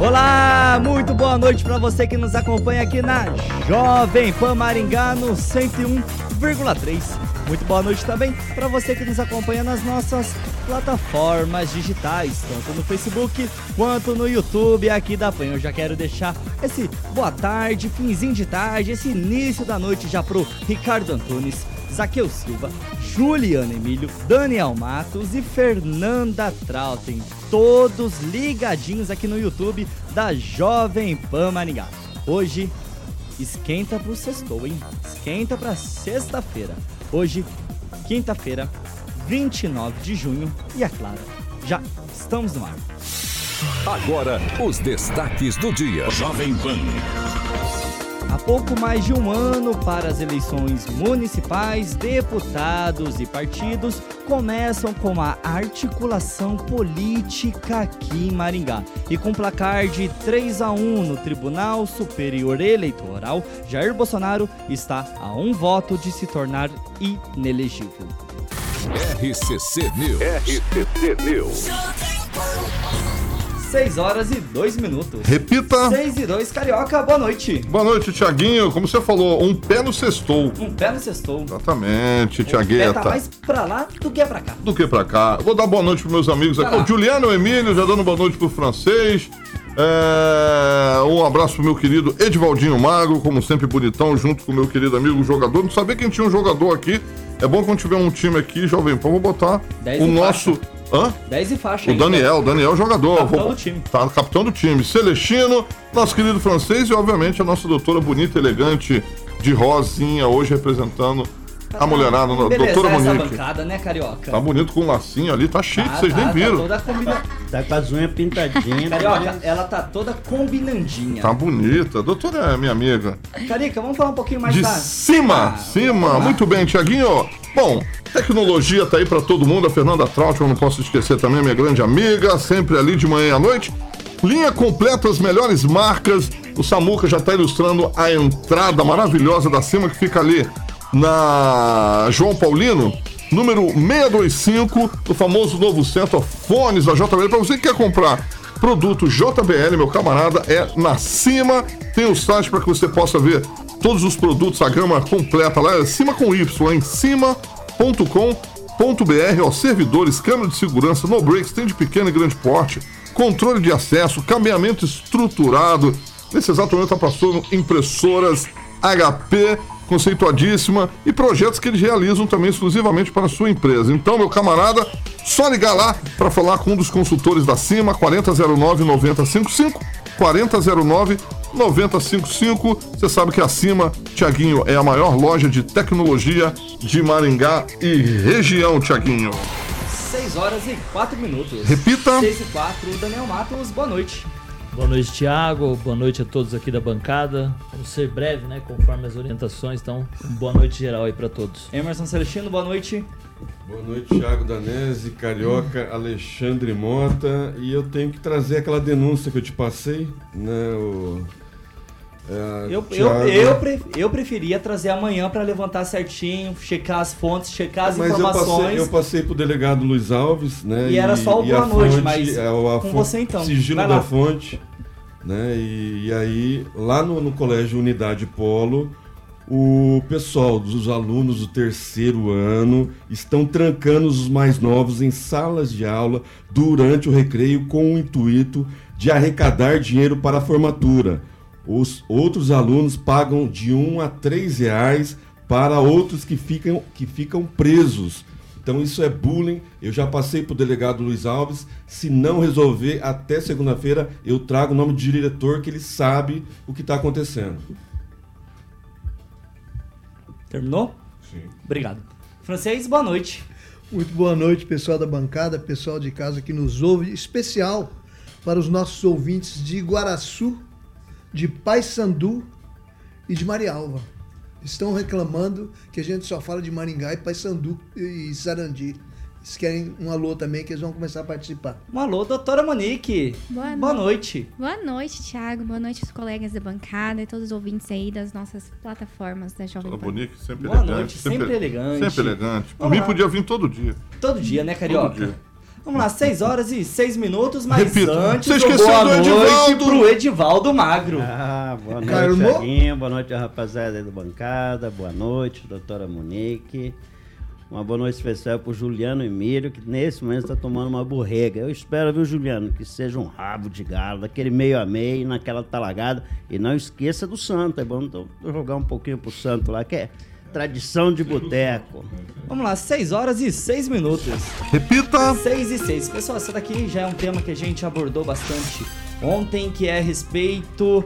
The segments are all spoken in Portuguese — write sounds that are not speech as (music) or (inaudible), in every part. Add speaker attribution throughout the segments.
Speaker 1: Olá, muito boa noite para você que nos acompanha aqui na Jovem Pan Maringá no 101,3. Muito boa noite também para você que nos acompanha nas nossas plataformas digitais, tanto no Facebook quanto no YouTube aqui da PAN. Eu já quero deixar esse boa tarde, finzinho de tarde, esse início da noite já pro Ricardo Antunes, Zaqueu Silva, Juliana Emílio, Daniel Matos e Fernanda Trautem, todos ligadinhos aqui no YouTube da Jovem Pan Maringá. Hoje, esquenta pro sextou, hein? Esquenta pra sexta-feira. Hoje, quinta-feira, 29 de junho, e é claro, já estamos no ar.
Speaker 2: Agora, os destaques do dia. Jovem Pan.
Speaker 1: Há pouco mais de um ano para as eleições municipais, deputados e partidos começam com a articulação política aqui em Maringá. E com placar de 3 a 1 no Tribunal Superior Eleitoral, Jair Bolsonaro está a um voto de se tornar inelegível.
Speaker 2: RCC News. RCC News.
Speaker 1: 6 horas e 2 minutos.
Speaker 3: Repita.
Speaker 1: 6 e 2, Carioca, boa noite.
Speaker 3: Boa noite, Tiaguinho. Como você falou, um pé no sextou.
Speaker 1: Um pé no sextou.
Speaker 3: Exatamente, Tiagueta.
Speaker 1: tá mais pra lá do que pra cá.
Speaker 3: Do que pra cá. Vou dar boa noite pros meus amigos aqui. O Juliano Emílio, já dando boa noite pro francês. É, Um abraço pro meu querido Edivaldinho Magro, como sempre bonitão, junto com o meu querido amigo jogador. Não sabia quem tinha um jogador aqui. É bom quando tiver um time aqui, Jovem Pan, vou botar
Speaker 1: Dez
Speaker 3: o nosso. Hã?
Speaker 1: 10 e faixa
Speaker 3: O
Speaker 1: ainda.
Speaker 3: Daniel, Daniel jogador.
Speaker 1: Capitão
Speaker 3: Vou-
Speaker 1: do time.
Speaker 3: Tá, capitão do time. Celestino, nosso querido francês e, obviamente, a nossa doutora bonita, elegante, de rosinha, hoje representando a mulherada, a
Speaker 1: Beleza,
Speaker 3: doutora
Speaker 1: essa
Speaker 3: Monique.
Speaker 1: bancada, né, Carioca?
Speaker 3: Tá bonito com um lacinho ali, tá chique,
Speaker 1: Tá,
Speaker 3: vocês
Speaker 1: tá,
Speaker 3: nem viram.
Speaker 1: Tá toda combina...
Speaker 4: Tá com as unhas pintadinhas.
Speaker 1: Carioca, ela tá toda combinandinha.
Speaker 3: Tá bonita. Doutora é minha amiga.
Speaker 1: Carica, vamos falar um pouquinho mais
Speaker 3: De
Speaker 1: da...
Speaker 3: cima,
Speaker 1: Ah,
Speaker 3: cima. Muito bem, Tiaguinho. Bom, tecnologia tá aí pra todo mundo. A Fernanda Trautmann, não posso esquecer também, minha grande amiga, sempre ali de manhã e à noite. Linha completa, as melhores marcas. O Samuca já tá ilustrando a entrada maravilhosa da cima que fica ali na João Paulino. Número 625, o famoso novo centro Fones da JBL. Para você que quer comprar produto JBL, meu camarada, é na cima. Tem o site para que você possa ver todos os produtos, a gama completa lá. É cima com Y, em cima.com.br. Ó, servidores, câmera de segurança, no breaks, tem de pequeno e grande porte, controle de acesso, caminhamento estruturado. Nesse exato momento está passando impressoras HP conceituadíssima e projetos que eles realizam também exclusivamente para a sua empresa. Então, meu camarada, só ligar lá para falar com um dos consultores da CIMA, 4009 9055, 4009 9055. Você sabe que a CIMA, Tiaguinho, é a maior loja de tecnologia de Maringá e região, Tiaguinho.
Speaker 1: 6 horas e 4 minutos.
Speaker 3: Repita.
Speaker 1: 6 e 4, Daniel Matos, boa noite.
Speaker 4: Boa noite, Thiago. Boa noite a todos aqui da bancada. Vamos ser breve, né? Conforme as orientações. Então, boa noite geral aí pra todos.
Speaker 1: Emerson Celestino, boa noite.
Speaker 5: Boa noite, Thiago Danese, Carioca, Alexandre Mota. E eu tenho que trazer aquela denúncia que eu te passei, né? O, é,
Speaker 1: Eu, eu,
Speaker 5: Thiago-
Speaker 1: eu, eu preferia trazer amanhã pra levantar certinho, checar as fontes, checar as
Speaker 5: Mas eu
Speaker 1: informações.
Speaker 5: passei, eu passei pro delegado Luiz Alves, né?
Speaker 1: E era só o
Speaker 5: e a
Speaker 1: boa noite,
Speaker 5: fonte-
Speaker 1: mas
Speaker 5: é, a
Speaker 1: com
Speaker 5: fonte-
Speaker 1: você então.
Speaker 5: Sigilo
Speaker 1: Vai lá.
Speaker 5: da fonte, né? E, e aí, lá no, no colégio Unidade Polo, o pessoal dos alunos do terceiro ano estão trancando os mais novos em salas de aula durante o recreio com o intuito de arrecadar dinheiro para a formatura. Os outros alunos pagam de um a três reais para outros que ficam, que ficam presos. Então isso é bullying. Eu já passei para o delegado Luiz Alves. Se não resolver até segunda-feira, eu trago o nome do diretor que ele sabe o que está acontecendo.
Speaker 1: Terminou?
Speaker 5: Sim.
Speaker 1: Obrigado. Francês, boa noite.
Speaker 6: Muito boa noite, pessoal da bancada, pessoal de casa que nos ouve, especial para os nossos ouvintes de Guaraçu, de Paysandu e de Marialva. Estão reclamando que a gente só fala de Maringá e Paysandu e Sarandi. Eles querem um alô também, que eles vão começar a participar.
Speaker 1: Um alô, doutora Monique.
Speaker 7: Boa,
Speaker 1: Boa
Speaker 7: no-
Speaker 1: noite.
Speaker 7: Boa noite, Thiago. Boa noite, os colegas da bancada e todos os ouvintes aí das nossas plataformas da Jovem Pan.
Speaker 3: bonita, sempre
Speaker 1: Boa
Speaker 3: elegante.
Speaker 1: noite, sempre elegante.
Speaker 3: Sempre elegante. Por mim podia vir todo dia.
Speaker 1: Todo dia, né, Carioca?
Speaker 3: Todo dia.
Speaker 1: Vamos lá, 6 horas e 6 minutos, mas
Speaker 3: Repito,
Speaker 1: antes
Speaker 3: você
Speaker 1: do
Speaker 3: esqueceu
Speaker 1: boa
Speaker 3: do
Speaker 1: noite
Speaker 3: Edivaldo.
Speaker 1: pro Edivaldo Magro.
Speaker 8: Ah, boa noite,
Speaker 6: Carmo.
Speaker 8: Boa noite, rapaziada aí da bancada. Boa noite, doutora Monique. Uma boa noite especial pro Juliano Emílio, que nesse momento está tomando uma borrega. Eu espero, viu, Juliano, que seja um rabo de galo, daquele meio a meio, naquela talagada. E não esqueça do santo. É bom então, jogar um pouquinho pro santo lá, que é tradição de boteco.
Speaker 1: Vamos lá, 6 horas e 6 minutos.
Speaker 3: Repita!
Speaker 1: 6 e 6. Pessoal, essa daqui já é um tema que a gente abordou bastante ontem, que é a respeito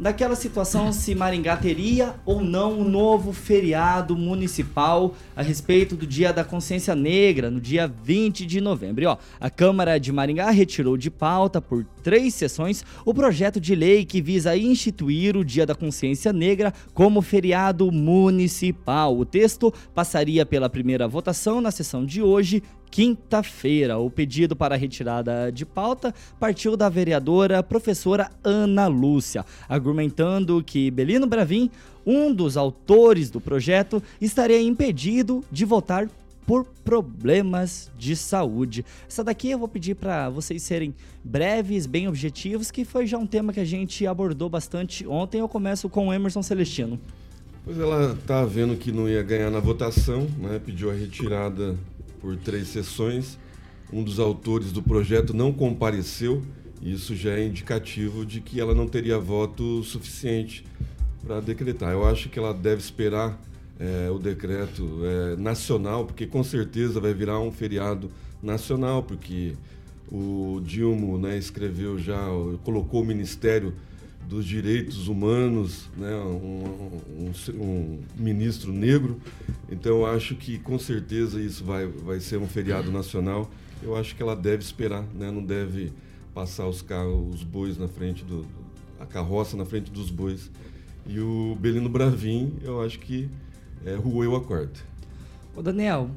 Speaker 1: daquela situação se Maringá teria ou não um novo feriado municipal a respeito do Dia da Consciência Negra, no dia 20 de novembro. E, ó, a Câmara de Maringá retirou de pauta por três sessões o projeto de lei que visa instituir o Dia da Consciência Negra como feriado municipal. O texto passaria pela primeira votação na sessão de hoje, quinta-feira. O pedido para retirada de pauta partiu da vereadora professora Ana Lúcia, argumentando que Belino Bravin, um dos autores do projeto, estaria impedido de votar por problemas de saúde. Essa daqui eu vou pedir para vocês serem breves, bem objetivos, que foi já um tema que a gente abordou bastante ontem. Eu começo com o Emerson Celestino.
Speaker 5: Pois ela tá vendo que não ia ganhar na votação, né? Pediu a retirada por três sessões. Um dos autores do projeto não compareceu. Isso já é indicativo de que ela não teria voto suficiente para decretar. Eu acho que ela deve esperar eh, o decreto eh, nacional, porque com certeza vai virar um feriado nacional, porque o Dilma né, escreveu já, colocou o Ministério dos Direitos Humanos, né, um, um- um ministro negro. Então eu acho que com certeza isso vai, vai ser um feriado nacional. Eu acho que ela deve esperar, né, não deve passar os carros, os bois na frente do, a carroça na frente dos bois. E o Belino Bravin, eu acho que é, roeu a corda.
Speaker 1: Ô Daniel,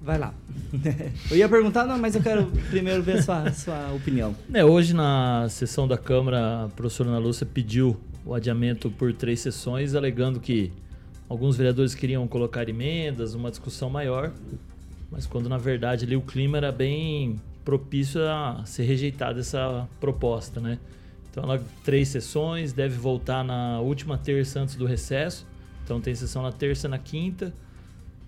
Speaker 1: vai lá. (laughs) eu ia perguntar, não, mas eu quero primeiro ver a sua, sua opinião.
Speaker 4: É, hoje na sessão da Câmara, a professora Ana Lúcia pediu o adiamento por três sessões, alegando que alguns vereadores queriam colocar emendas, uma discussão maior, mas quando na verdade ali o clima era bem propício a ser rejeitada essa proposta, né? Então ela três sessões, deve voltar na última terça antes do recesso. Então tem sessão na terça na quinta.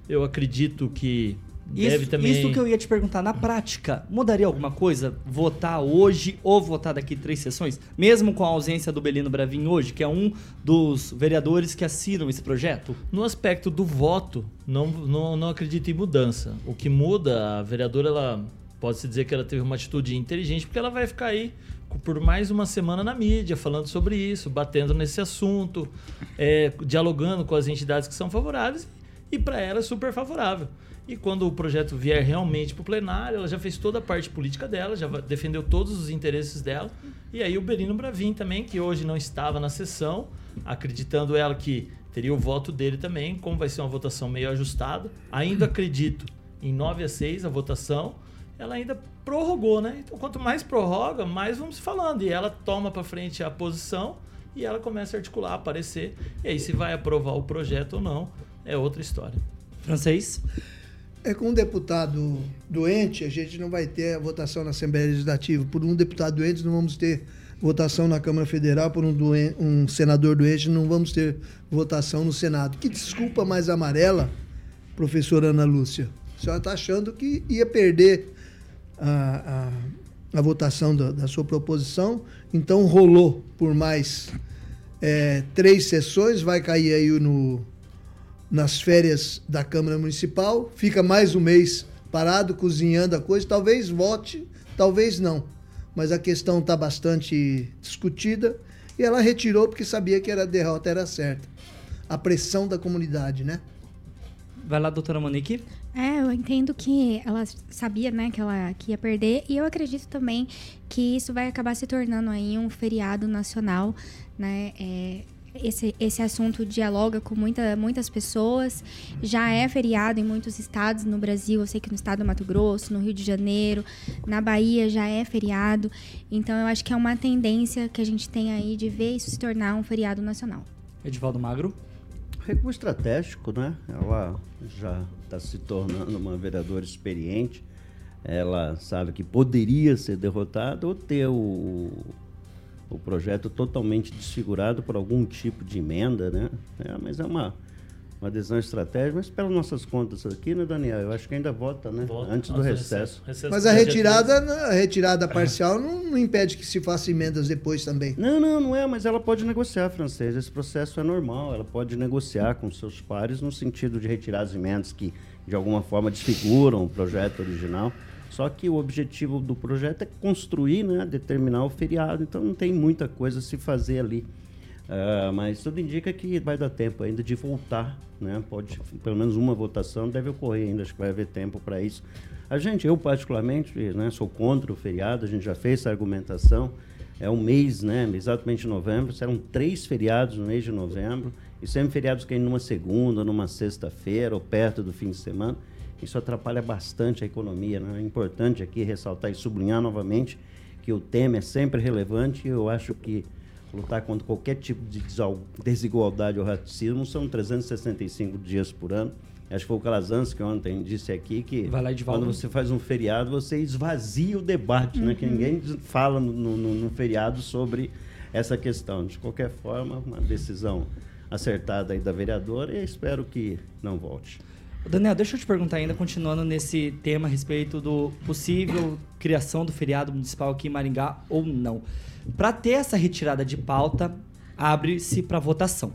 Speaker 4: Eu acredito que deve
Speaker 1: Isso,
Speaker 4: também
Speaker 1: isso que eu ia te perguntar, na prática, mudaria alguma coisa votar hoje ou votar daqui três sessões? Mesmo com a ausência do Belino Bravin hoje, que é um dos vereadores que assinam esse projeto?
Speaker 4: No aspecto do voto, não, não, não acredito em mudança. O que muda, a vereadora, ela pode-se dizer que ela teve uma atitude inteligente, porque ela vai ficar aí por mais uma semana na mídia, falando sobre isso, batendo nesse assunto, é, dialogando com as entidades que são favoráveis, e para ela é super favorável. E quando o projeto vier realmente para o plenário, ela já fez toda a parte política dela, já defendeu todos os interesses dela. E aí o Berino Bravin também, que hoje não estava na sessão, acreditando ela que teria o voto dele também, como vai ser uma votação meio ajustada. Ainda acredito em 9 a 6 a votação, ela ainda prorrogou, né? Então quanto mais prorroga, mais vamos falando. E ela toma para frente a posição e ela começa a articular, aparecer. E aí se vai aprovar o projeto ou não, é outra história.
Speaker 1: Francês?
Speaker 6: É com um deputado doente, a gente não vai ter a votação na Assembleia Legislativa. Por um deputado doente, não vamos ter votação na Câmara Federal. Por um, um senador doente, não vamos ter votação no Senado. Que desculpa mais amarela, professora Ana Lúcia. A senhora está achando que ia perder a, a, a votação da, da sua proposição, então rolou por mais é, três sessões, vai cair aí no, nas férias da Câmara Municipal, fica mais um mês parado, cozinhando a coisa, talvez vote, talvez não. Mas a questão está bastante discutida e ela retirou porque sabia que era a derrota era certa. A pressão da comunidade, né?
Speaker 1: Vai lá, doutora Monique.
Speaker 7: É, eu entendo que ela sabia, né, que ela que ia perder e eu acredito também que isso vai acabar se tornando aí um feriado nacional, né? É, esse, esse assunto dialoga com muita, muitas pessoas. Já é feriado em muitos estados no Brasil. Eu sei que no estado do Mato Grosso, no Rio de Janeiro, na Bahia já é feriado. Então eu acho que é uma tendência que a gente tem aí de ver isso se tornar um feriado nacional.
Speaker 1: Edivaldo Magro.
Speaker 8: Recuo estratégico, né? Ela já está se tornando uma vereadora experiente. Ela sabe que poderia ser derrotada ou ter o, o projeto totalmente desfigurado por algum tipo de emenda, né? É, mas é uma, uma decisão estratégica. Mas pelas nossas contas aqui, né, Daniel? Eu acho que ainda vota, né?
Speaker 4: Vota.
Speaker 8: Antes do recesso.
Speaker 4: recesso
Speaker 6: Mas a retirada, a retirada parcial não, não impede que se faça emendas depois também.
Speaker 8: Não, não, não é, mas ela pode negociar, francês. Esse processo é normal. Ela pode negociar com seus pares no sentido de retirar as emendas que, de alguma forma, desfiguram o projeto original. Só que o objetivo do projeto é construir, né, determinar o feriado. Então não tem muita coisa a se fazer ali. Ah, mas tudo indica que vai dar tempo ainda de voltar, né? Pode, pelo menos uma votação deve ocorrer ainda, acho que vai haver tempo para isso. A gente, eu particularmente, né, sou contra o feriado, a gente já fez essa argumentação. É um mês, né? Exatamente novembro, serão três feriados no mês de novembro, e sempre feriados que numa segunda, numa sexta-feira, ou perto do fim de semana. Isso atrapalha bastante a economia, né? É importante aqui ressaltar e sublinhar novamente que o tema é sempre relevante e eu acho que lutar contra qualquer tipo de desigualdade ou racismo são 365 dias por ano. Acho que foi o Calazans que ontem disse aqui que quando você faz um feriado, você esvazia o debate, né? Que ninguém fala no, no- no feriado sobre essa questão. De qualquer forma, uma decisão acertada aí da vereadora e espero que não volte.
Speaker 1: Daniel, deixa eu te perguntar ainda, continuando nesse tema a respeito do possível criação do feriado municipal aqui em Maringá ou não. Para ter essa retirada de pauta, abre-se para votação.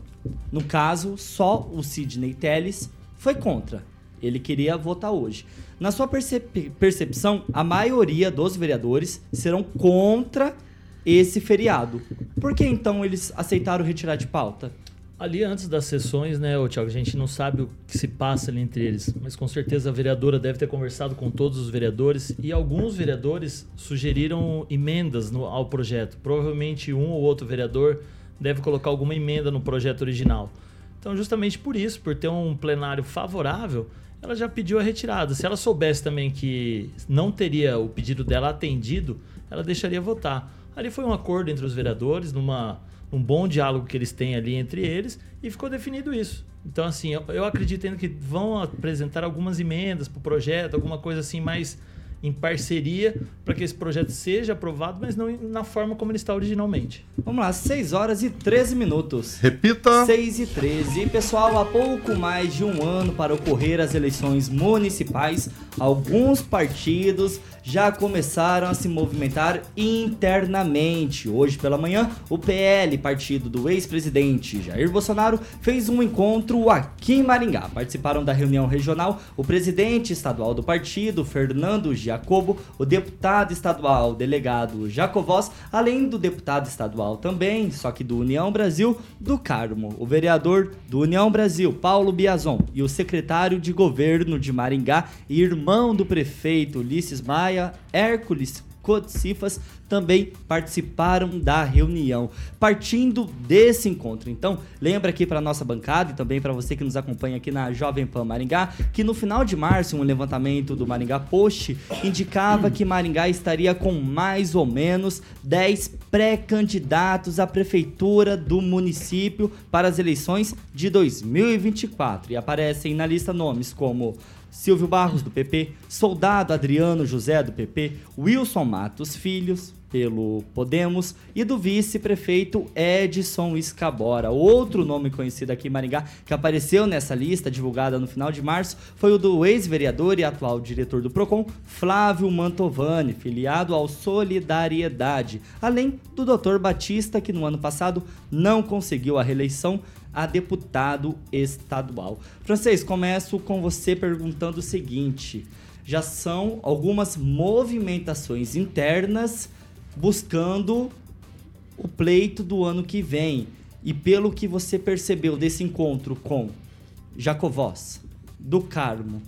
Speaker 1: No caso, só o Sidney Telles foi contra. Ele queria votar hoje. Na sua percep- percepção, a maioria dos vereadores serão contra esse feriado. Por que então eles aceitaram retirar de pauta?
Speaker 4: Ali antes das sessões, né, ô Thiago, a gente não sabe o que se passa ali entre eles, mas com certeza a vereadora deve ter conversado com todos os vereadores e alguns vereadores sugeriram emendas no- ao projeto. Provavelmente um ou outro vereador deve colocar alguma emenda no projeto original. Então, justamente por isso, por ter um plenário favorável, ela já pediu a retirada. Se ela soubesse também que não teria o pedido dela atendido, ela deixaria votar. Ali foi um acordo entre os vereadores, numa, num bom diálogo que eles têm ali entre eles, e ficou definido isso. Então, assim, eu, eu acredito ainda que vão apresentar algumas emendas para o projeto, alguma coisa assim mais em parceria para que esse projeto seja aprovado, mas não na forma como ele está originalmente.
Speaker 1: Vamos lá, 6 horas e 13 minutos.
Speaker 3: Repita.
Speaker 1: 6 e 13. E pessoal, há pouco mais de um ano para ocorrer as eleições municipais, alguns partidos já começaram a se movimentar internamente. Hoje pela manhã, o PL, partido do ex-presidente Jair Bolsonaro, fez um encontro aqui em Maringá. Participaram da reunião regional o presidente estadual do partido, Fernando Giacobo, o deputado estadual delegado Jacovós, além do deputado estadual também, só que do União Brasil, do Carmo, o vereador do União Brasil, Paulo Biazon, e o secretário de governo de Maringá e irmão do prefeito Ulisses Maia, Hércules Codcifas também participaram da reunião. Partindo desse encontro, então, lembra aqui para nossa bancada e também para você que nos acompanha aqui na Jovem Pan Maringá, que no final de março um levantamento do Maringá Post indicava que Maringá estaria com mais ou menos 10 pré-candidatos à prefeitura do município para as eleições de 2024 e aparecem na lista nomes como Silvio Barros, do PP, Soldado Adriano José, do PP, Wilson Matos Filhos, pelo Podemos, e do vice-prefeito Edson Escabora. Outro nome conhecido aqui em Maringá que apareceu nessa lista, divulgada no final de março, foi o do ex-vereador e atual diretor do PROCON, Flávio Mantovani, filiado ao Solidariedade, além do Dr. Batista, que no ano passado não conseguiu a reeleição a deputado estadual. Francês, começo com você perguntando o seguinte: já são algumas movimentações internas buscando o pleito do ano que vem. E pelo que você percebeu desse encontro com Jacovós, do Carmo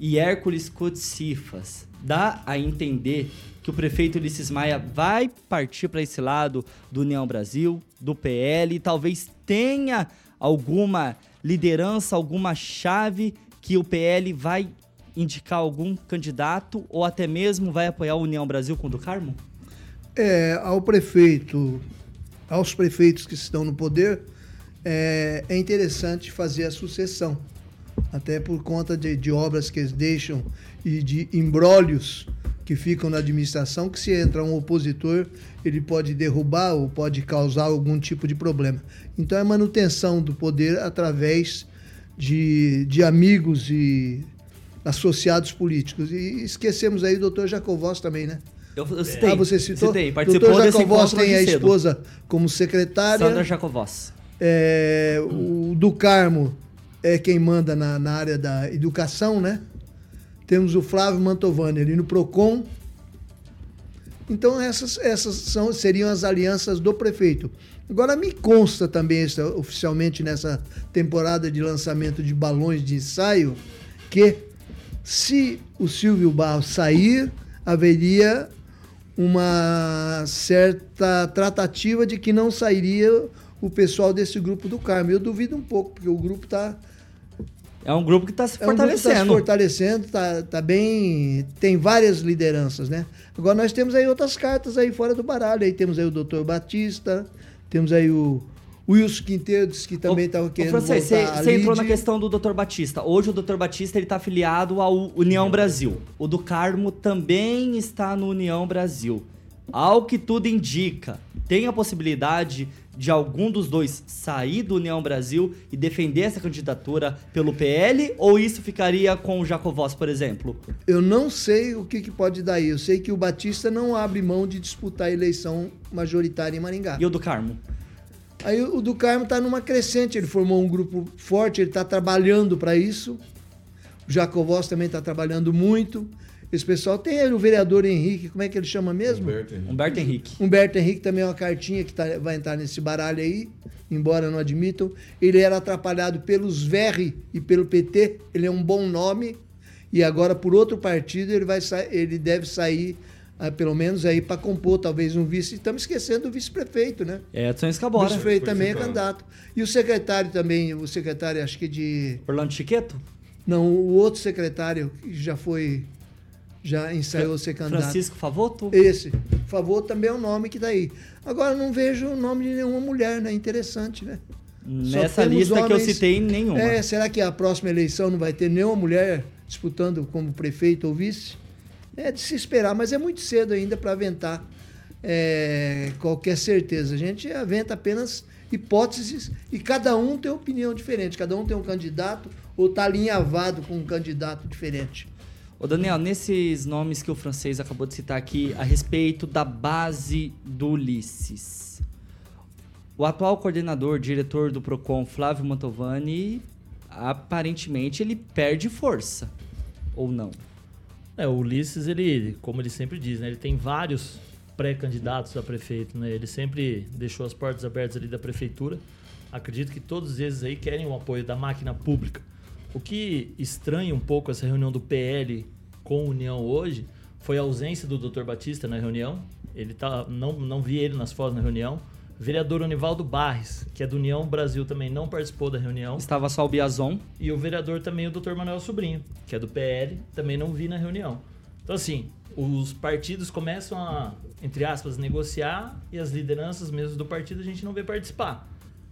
Speaker 1: e Hércules Cotsifas. Dá a entender que o prefeito Ulisses Maia vai partir para esse lado do União Brasil, do PL, e talvez tenha alguma liderança, alguma chave que o PL vai indicar algum candidato ou até mesmo vai apoiar a União Brasil com o do Carmo?
Speaker 6: É, ao prefeito, aos prefeitos que estão no poder, é, é interessante fazer a sucessão. Até por conta de, de obras que eles deixam e de embrólios que ficam na administração, que se entra um opositor, ele pode derrubar ou pode causar algum tipo de problema. Então é manutenção do poder através de, de amigos e associados políticos. E esquecemos aí o doutor Jacovós também, né?
Speaker 1: Eu, eu citei.
Speaker 6: Ah, você citou?
Speaker 1: Citei, participou
Speaker 6: doutor Jacovós tem a
Speaker 1: cedo.
Speaker 6: esposa como secretária.
Speaker 1: Sandra Jacovós.
Speaker 6: É, o do Carmo é quem manda na, na área da educação, né? Temos o Flávio Mantovani ali no PROCON. Então, essas, essas são, seriam as alianças do prefeito. Agora, me consta também, oficialmente, nessa temporada de lançamento de balões de ensaio, que se o Silvio Barros sair, haveria uma certa tratativa de que não sairia o pessoal desse grupo do Carmo. Eu duvido um pouco, porque o grupo está
Speaker 1: É um grupo que está se
Speaker 6: é um grupo que está se
Speaker 1: fortalecendo.
Speaker 6: fortalecendo, tá, tá bem. Tem várias lideranças, né? Agora nós temos aí outras cartas aí fora do baralho. Aí temos aí o doutor Batista, temos aí o Wilson Quinteiros, que também estava querendo
Speaker 1: Francês, você entrou na questão do Dr. Batista. Hoje o Dr. Batista ele está afiliado ao União Brasil. O do Carmo também está no União Brasil. Ao que tudo indica, tem a possibilidade de algum dos dois sair do União Brasil e defender essa candidatura pelo PL? Ou isso ficaria com o Jacovós, por exemplo?
Speaker 6: Eu não sei o que, que pode dar aí. Eu sei que o Batista não abre mão de disputar a eleição majoritária em Maringá.
Speaker 1: E o do Carmo?
Speaker 6: Aí o do Carmo está numa crescente, ele formou um grupo forte, ele está trabalhando para isso. O Jacovós também está trabalhando muito. Esse pessoal tem aí o vereador Henrique, como é que ele chama mesmo?
Speaker 5: Humberto Henrique.
Speaker 1: Humberto Henrique.
Speaker 6: Humberto Henrique também é uma cartinha que tá- vai entrar nesse baralho aí, embora não admitam. Ele era atrapalhado pelos VR e pelo PT, ele é um bom nome, e agora por outro partido ele, vai ele deve sair, ah, pelo menos aí, para compor talvez um vice. Estamos esquecendo do vice-prefeito, né?
Speaker 1: Edson
Speaker 6: O
Speaker 1: Escabora.
Speaker 6: vice-prefeito também é candidato. E o secretário também, o secretário acho que de...
Speaker 1: Orlando Chiqueto?
Speaker 6: Não, o outro secretário que já foi, já ensaiou ser candidato.
Speaker 1: Francisco Favoto?
Speaker 6: Esse. Favor também é um nome que tá aí. Agora não vejo o nome de nenhuma mulher, né? Interessante, né?
Speaker 1: Nessa lista que eu
Speaker 6: homens-
Speaker 1: citei, nenhuma.
Speaker 6: É, será que a próxima eleição não vai ter nenhuma mulher disputando como prefeito ou vice? É de se esperar, mas é muito cedo ainda para aventar é, qualquer certeza. A gente aventa apenas hipóteses e cada um tem opinião diferente, cada um tem um candidato ou está alinhavado com um candidato diferente.
Speaker 1: Ô Daniel, nesses nomes que o francês acabou de citar aqui a respeito da base do Ulisses, o atual coordenador, diretor do Procon, Flávio Mantovani, aparentemente ele perde força, ou não?
Speaker 4: É, o Ulisses, ele, como ele sempre diz, né, ele tem vários pré-candidatos a prefeito, né? Ele sempre deixou as portas abertas ali da prefeitura. Acredito que todos eles aí querem o apoio da máquina pública. O que estranha um pouco essa reunião do PL com a União hoje foi a ausência do Dr. Batista na reunião. Ele tá, não, não vi ele nas fotos na reunião. Vereador Onivaldo Barres, que é do União Brasil, também não participou da reunião.
Speaker 1: Estava só o Biazon.
Speaker 4: E o vereador também, o Dr. Manuel Sobrinho, que é do PL, também não vi na reunião. Então, assim, os partidos começam a, entre aspas, negociar e as lideranças mesmo do partido a gente não vê participar.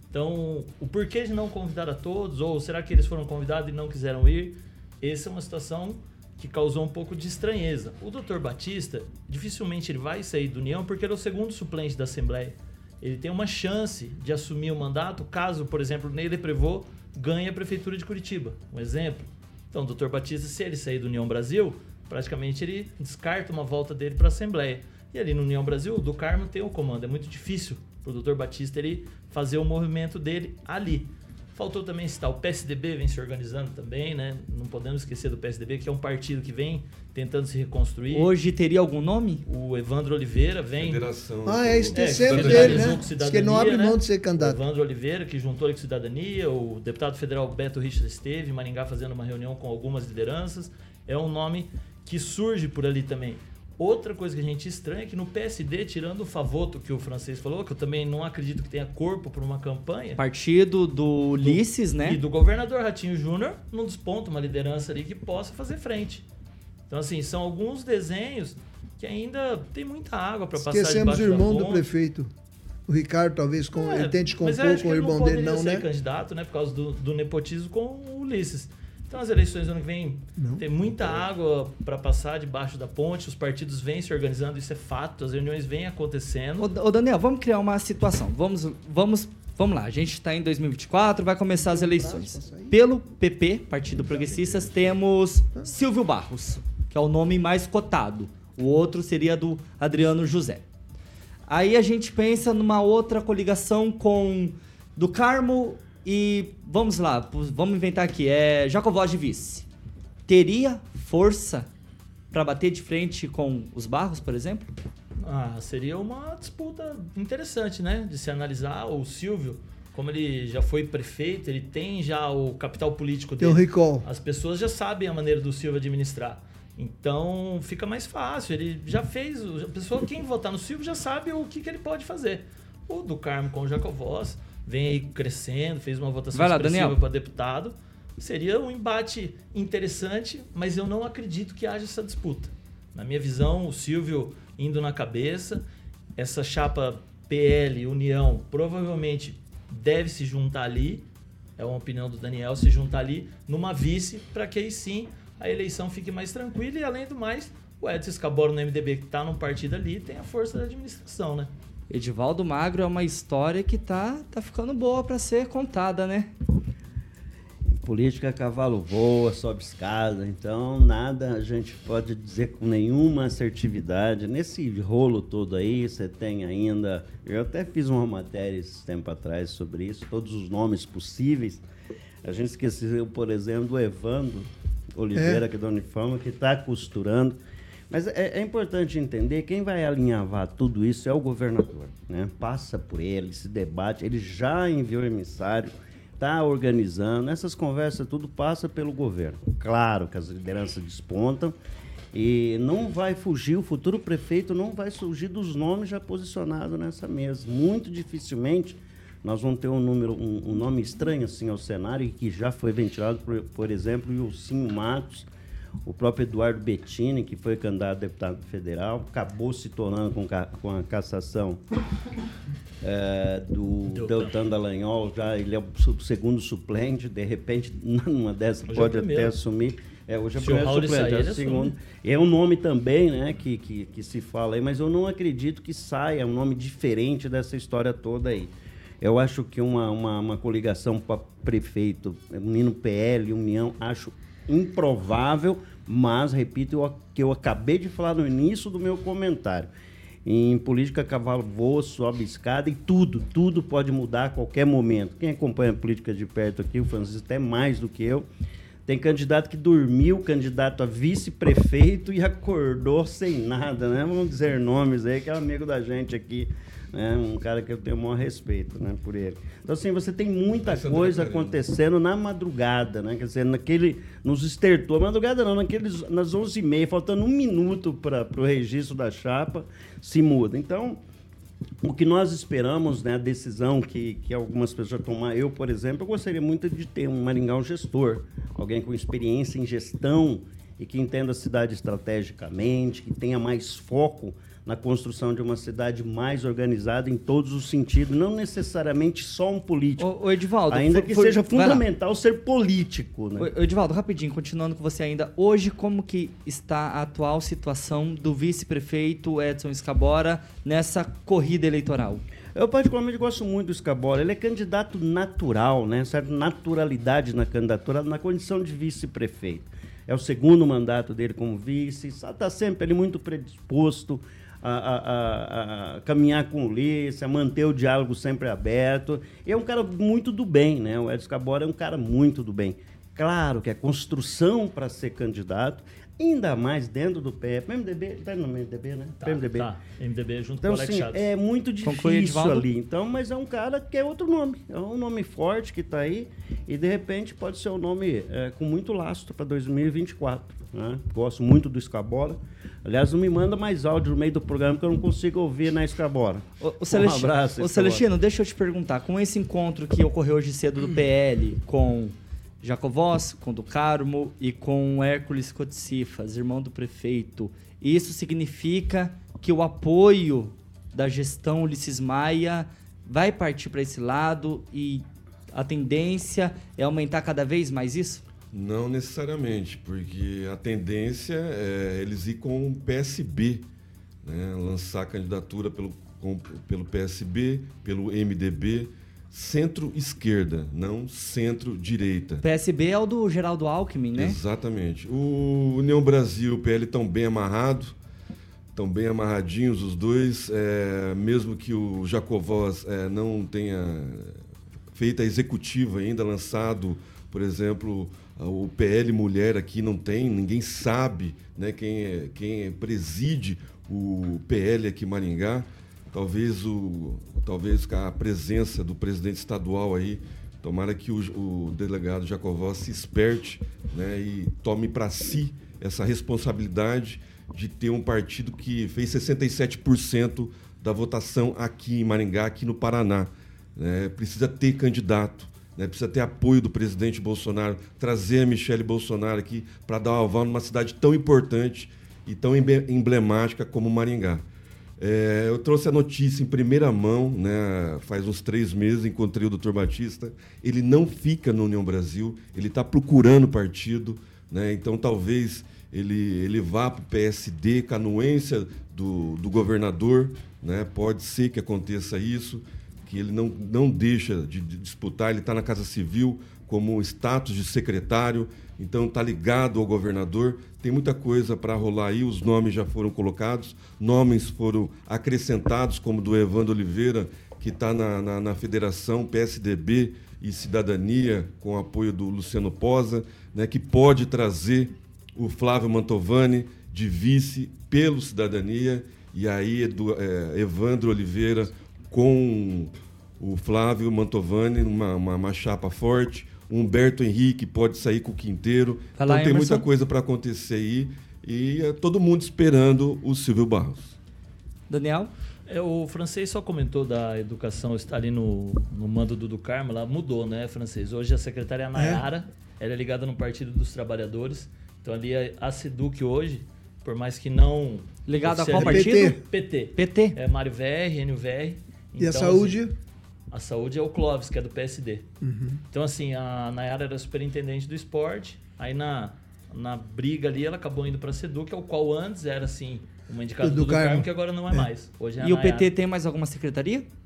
Speaker 4: Então, o porquê de não convidar a todos, ou será que eles foram convidados e não quiseram ir? Essa é uma situação que causou um pouco de estranheza. O Dr. Batista, dificilmente ele vai sair do União porque ele é o segundo suplente da Assembleia. Ele tem uma chance de assumir o mandato caso, por exemplo, Nele Prevô ganhe a Prefeitura de Curitiba. Um exemplo. Então, o Dr. Batista, se ele sair do União Brasil, praticamente ele descarta uma volta dele para a Assembleia. E ali no União Brasil, o do Carmo tem o comando. É muito difícil o Dr. Batista ele fazer o movimento dele ali. Faltou também citar o PSDB, vem se organizando também, né? Não podemos esquecer do PSDB, que é um partido que vem tentando se reconstruir.
Speaker 1: Hoje teria algum nome?
Speaker 4: O Evandro Oliveira vem.
Speaker 5: Federação.
Speaker 6: Ah, é isso tem
Speaker 4: É,
Speaker 6: sempre dele, né? Diz que ele não abre
Speaker 4: cidadania,
Speaker 6: mão
Speaker 4: né?
Speaker 6: de ser candidato.
Speaker 4: O Evandro Oliveira, que juntou ele com Cidadania, o deputado federal Beto Richard esteve em Maringá fazendo uma reunião com algumas lideranças. é um nome que surge por ali também. Outra coisa que a gente estranha é que no PSD, tirando o Favoto que o francês falou, que eu também não acredito que tenha corpo para uma campanha.
Speaker 1: Partido do Ulisses, né?
Speaker 4: E do governador Ratinho Júnior não desponta uma liderança ali que possa fazer frente. Então, assim, são alguns desenhos que ainda tem muita água para passar
Speaker 6: Esquecemos o irmão do prefeito. O Ricardo, talvez, com,
Speaker 4: É,
Speaker 6: ele tente compor com o irmão
Speaker 4: não
Speaker 6: dele, não,
Speaker 4: ser
Speaker 6: né?
Speaker 4: candidato, né? Por causa do, do nepotismo com o Ulisses. Então, as eleições do ano que vem
Speaker 6: Não.
Speaker 4: tem muita água para passar debaixo da ponte, os partidos vêm se organizando, isso é fato, as reuniões vêm acontecendo.
Speaker 1: Ô, ô, Daniel, vamos criar uma situação. Vamos, vamos, vamos lá. A gente está em 2024, vai começar as eleições. Pelo PP, Partido Progressistas, temos Silvio Barros, que é o nome mais cotado. O outro seria do Adriano José. Aí a gente pensa numa outra coligação com do Carmo e vamos lá, vamos inventar aqui, é Jacovós de vice. Teria força para bater de frente com os Barros, por exemplo?
Speaker 4: Ah, seria uma disputa interessante, né? De se analisar. O Silvio, como ele já foi prefeito, ele tem já o capital político
Speaker 6: Tem um
Speaker 4: dele.
Speaker 6: recall.
Speaker 4: As pessoas já sabem a maneira do Silvio administrar. Então fica mais fácil. Ele já fez. o- A pessoa, quem votar no Silvio já sabe o que, que ele pode fazer. O do Carmo com o Jacovós vem aí crescendo, fez uma votação
Speaker 1: Vai lá,
Speaker 4: expressiva para deputado. Seria um embate interessante, mas eu não acredito que haja essa disputa. Na minha visão, o Silvio indo na cabeça, essa chapa PL União provavelmente deve se juntar ali. É uma opinião do Daniel, se juntar ali numa vice, para que aí sim a eleição fique mais tranquila e além do mais, o Edson Escaboro no MDB que está num partido ali tem a força da administração, né?
Speaker 1: Edivaldo Magro é uma história que tá, tá ficando boa para ser contada, né?
Speaker 8: Política cavalo voa, sobe escada, então nada a gente pode dizer com nenhuma assertividade. Nesse rolo todo aí, você tem ainda. Eu até fiz uma matéria esse tempo atrás sobre isso, todos os nomes possíveis. A gente esqueceu, por exemplo, do Evandro Oliveira, que é da Unifama, que está costurando. Mas é, é importante entender, quem vai alinhavar tudo isso é o governador. Né? Passa por ele, se debate, ele já enviou emissário está organizando. Essas conversas tudo passa pelo governo. Claro que as lideranças despontam e não vai fugir, o futuro prefeito não vai surgir dos nomes já posicionados nessa mesa. Muito dificilmente nós vamos ter um número, um, um nome estranho assim ao cenário que já foi ventilado, por, por exemplo, o Ilcinho Matos, o próprio Eduardo Bettini, que foi candidato a deputado federal, acabou se tornando com, com a cassação é, do
Speaker 4: Deltan.
Speaker 8: Deltan Dallagnol, já ele é o segundo suplente, de repente, (laughs) numa dessas
Speaker 4: Hoje é
Speaker 8: pode
Speaker 4: o
Speaker 8: até assumir. É, hoje é o primeiro
Speaker 4: Raul
Speaker 8: suplente, é o segundo. É um nome também, né, que, que, que se fala aí, mas eu não acredito que saia um nome diferente dessa história toda aí. Eu acho que uma, uma, uma coligação para prefeito, unindo PL, União, acho improvável, mas, repito, o que eu acabei de falar no início do meu comentário. Em política, cavalo voa, sobe escada e tudo, tudo pode mudar a qualquer momento. Quem acompanha a política de perto aqui, o Francisco até mais do que eu, tem candidato que dormiu, candidato a vice-prefeito e acordou sem nada, né? Vamos dizer nomes aí, que é amigo da gente aqui, né? Um cara que eu tenho o maior respeito, né, por ele. Então, assim, você tem muita coisa acontecendo na madrugada, né? Quer dizer, naquele, nos estertor, madrugada não, naqueles, nas 11h30, faltando um minuto para o registro da chapa, se muda. Então, o que nós esperamos, né, a decisão que, que algumas pessoas tomar, eu, por exemplo, eu gostaria muito de ter um Maringá um gestor, alguém com experiência em gestão e que entenda a cidade estrategicamente, que tenha mais foco na construção de uma cidade mais organizada em todos os sentidos, não necessariamente só um político.
Speaker 1: Ô, ô, Edivaldo,
Speaker 8: Ainda que
Speaker 1: fu-
Speaker 8: seja fundamental ser político, né?
Speaker 1: Ô, Edivaldo, rapidinho, continuando com você ainda. Hoje, como que está a atual situação do vice-prefeito Edson Escabora nessa corrida eleitoral?
Speaker 8: Eu particularmente gosto muito do Scabola. Ele é candidato natural, né? Certa naturalidade na candidatura, na condição de vice-prefeito. É o segundo mandato dele como vice. Está sempre ali muito predisposto a, a- a- caminhar com o Ulisses, a manter o diálogo sempre aberto. E é um cara muito do bem, né? O Edson Cabora é um cara muito do bem. Claro que a construção para ser candidato ainda mais dentro do PE. PMDB, tá no MDB, né?
Speaker 4: Tá,
Speaker 8: PMDB.
Speaker 4: Tá, MDB junto
Speaker 8: Então,
Speaker 4: com o Alex
Speaker 8: assim,
Speaker 4: Chaves.
Speaker 8: é muito difícil ali. Então, mas é um cara que é outro nome. É um nome forte que está aí e, de repente, pode ser um nome é, com muito lastro para 2024. Né? Gosto muito do Escabola. Aliás, não me manda mais áudio no meio do programa que eu não consigo ouvir na Escabola.
Speaker 1: Ô, ô, Celesti-
Speaker 8: abraço.
Speaker 1: Celestino, deixa eu te perguntar. Com esse encontro que ocorreu hoje cedo do PL com Jacovós, com do Carmo e com Hércules Coticifas, irmão do prefeito, isso significa que o apoio da gestão Ulisses Maia vai partir para esse lado e a tendência é aumentar cada vez mais isso?
Speaker 5: Não necessariamente, porque a tendência é eles ir com o PSB, né? lançar candidatura pelo, com- pelo PSB, pelo MDB, centro-esquerda, não centro-direita.
Speaker 1: PSB é o do Geraldo Alckmin, né?
Speaker 5: Exatamente. O União Brasil e o PL estão bem amarrados, estão bem amarradinhos os dois, é, mesmo que o Jacovós é, não tenha feito a executiva ainda, lançado, por exemplo, o PL Mulher aqui não tem, ninguém sabe né, quem, é, quem preside o PL aqui em Maringá. Talvez, o, talvez a presença do presidente estadual aí Tomara que o, o delegado Jacovó se esperte né, e tome para si essa responsabilidade de ter um partido que fez 67% da votação aqui em Maringá, aqui no Paraná. né? precisa ter candidato, né? precisa ter apoio do presidente Bolsonaro, trazer a Michele Bolsonaro aqui para dar um aval numa cidade tão importante e tão emblemática como Maringá. É, eu trouxe a notícia em primeira mão, né, faz uns três meses, encontrei o doutor Batista. Ele não fica no União Brasil, ele está procurando partido, né, então talvez ele, ele vá para o PSD, com a anuência do, do governador, né, pode ser que aconteça isso, que ele não, não deixa de, de disputar, ele está na Casa Civil como status de secretário, então está ligado ao governador. Tem muita coisa para rolar aí, os nomes já foram colocados, nomes foram acrescentados, como do Evandro Oliveira, que está na, na, na federação PSDB e Cidadania, com apoio do Luciano Posa, né, que pode trazer o Flávio Mantovani de vice pelo Cidadania, e aí Edu, é, Evandro Oliveira com o Flávio Mantovani, uma, uma, uma chapa forte. Humberto Henrique pode sair com o Quinteiro.
Speaker 1: Vai lá,
Speaker 5: então tem
Speaker 1: Emerson.
Speaker 5: muita coisa para acontecer aí. E é todo mundo esperando o Silvio Barros.
Speaker 1: Daniel?
Speaker 4: É, o francês só comentou da educação está ali no, no mando do, do Carmo, lá mudou, né, francês? Hoje a secretária é a Nayara, ela é ligada no Partido dos Trabalhadores. Então ali a, a Seduc hoje, por mais que não.
Speaker 1: Ligado a qual
Speaker 6: PT.
Speaker 1: partido?
Speaker 4: PT.
Speaker 1: PT.
Speaker 4: É Mário VR, NUVR.
Speaker 6: E a
Speaker 4: Então,
Speaker 6: saúde?
Speaker 4: assim, a saúde é o Clóvis, que é do PSD.
Speaker 6: Uhum.
Speaker 4: Então, assim, a Nayara era superintendente do esporte. Aí, na, na briga ali, ela acabou indo para a Seduc, ao qual antes era, assim, uma indicada
Speaker 6: Do
Speaker 4: do, do Carmo,
Speaker 6: Carmo.
Speaker 4: que agora não é, mais. Hoje é a
Speaker 1: E o
Speaker 4: Nayara.
Speaker 1: PT tem mais alguma secretaria? (laughs)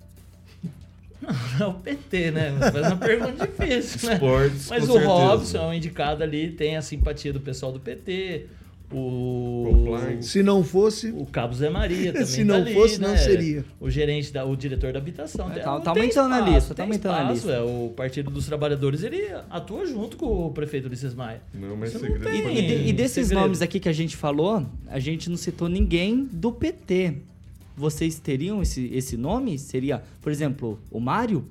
Speaker 4: É o PT, né? Faz uma pergunta difícil, né?
Speaker 5: Esportes,
Speaker 4: Mas
Speaker 5: com
Speaker 4: o
Speaker 5: certeza.
Speaker 4: Robson é um indicado ali, tem a simpatia do pessoal do PT. O.
Speaker 5: Compliance.
Speaker 6: Se não fosse,
Speaker 4: O Cabo Zé Maria (laughs) também.
Speaker 6: Se
Speaker 4: tá
Speaker 6: não
Speaker 4: ali,
Speaker 6: fosse, não
Speaker 4: né?
Speaker 6: seria.
Speaker 4: O gerente, da, o diretor da habitação.
Speaker 1: É, tá-
Speaker 4: não
Speaker 1: tá
Speaker 4: tem
Speaker 1: aumentando a lista, tá aumentando a lista.
Speaker 4: é. O Partido dos Trabalhadores, ele atua junto com o prefeito Ulisses Maia.
Speaker 5: Não, mas
Speaker 4: Isso não
Speaker 5: segredo
Speaker 4: tem-
Speaker 1: E, de- e desses
Speaker 4: segredo.
Speaker 1: nomes aqui que a gente falou, a gente não citou ninguém do PT. Vocês teriam esse, esse nome? Seria, por exemplo, o Mário?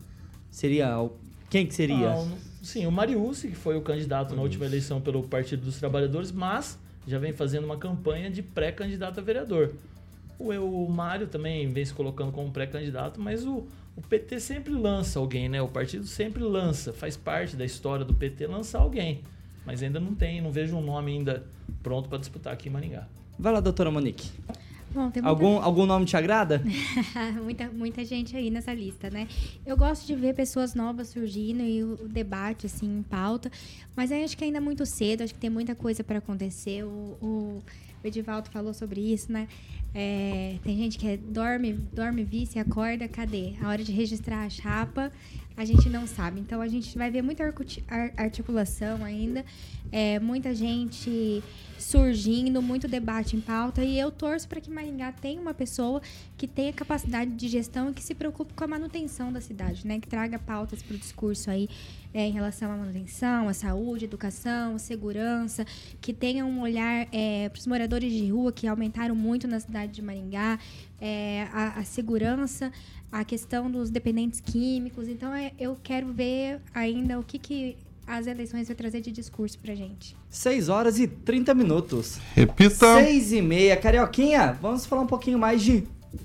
Speaker 1: Seria. o- Quem que seria?
Speaker 4: Ah, o- sim, o Mariucci, que foi o candidato na última eleição pelo Partido dos Trabalhadores, mas já vem fazendo uma campanha de pré-candidato a vereador. O, o Mário também vem se colocando como pré-candidato, mas o, o PT sempre lança alguém, né? O partido sempre lança, faz parte da história do PT lançar alguém. Mas ainda não tem, não vejo um nome ainda pronto para disputar aqui em Maringá.
Speaker 1: Vai lá, doutora Monique.
Speaker 7: Bom, tem muita,
Speaker 1: Algum, algum nome te agrada? (laughs)
Speaker 7: muita, muita gente aí nessa lista, né? Eu gosto de ver pessoas novas surgindo e o, o debate, assim, em pauta. Mas acho que ainda é muito cedo, acho que tem muita coisa para acontecer. O, o Edivaldo falou sobre isso, né? É, tem gente que é, dorme, dorme vice, acorda, cadê? A hora de registrar a chapa, A gente não sabe. Então a gente vai ver muita articulação ainda, é, muita gente surgindo, muito debate em pauta. E eu torço para que Maringá tenha uma pessoa que tenha capacidade de gestão e que se preocupe com a manutenção da cidade, né? Que traga pautas para o discurso aí é, em relação à manutenção, à saúde, educação, segurança, que tenha um olhar para os moradores de rua que aumentaram muito na cidade de Maringá, é, a, a segurança, a questão dos dependentes químicos. Então, é, eu quero ver ainda o que, que as eleições vai trazer de discurso pra gente.
Speaker 1: 6 horas e 30 minutos.
Speaker 3: Repita.
Speaker 1: 6 e meia. Carioquinha, vamos falar um pouquinho mais de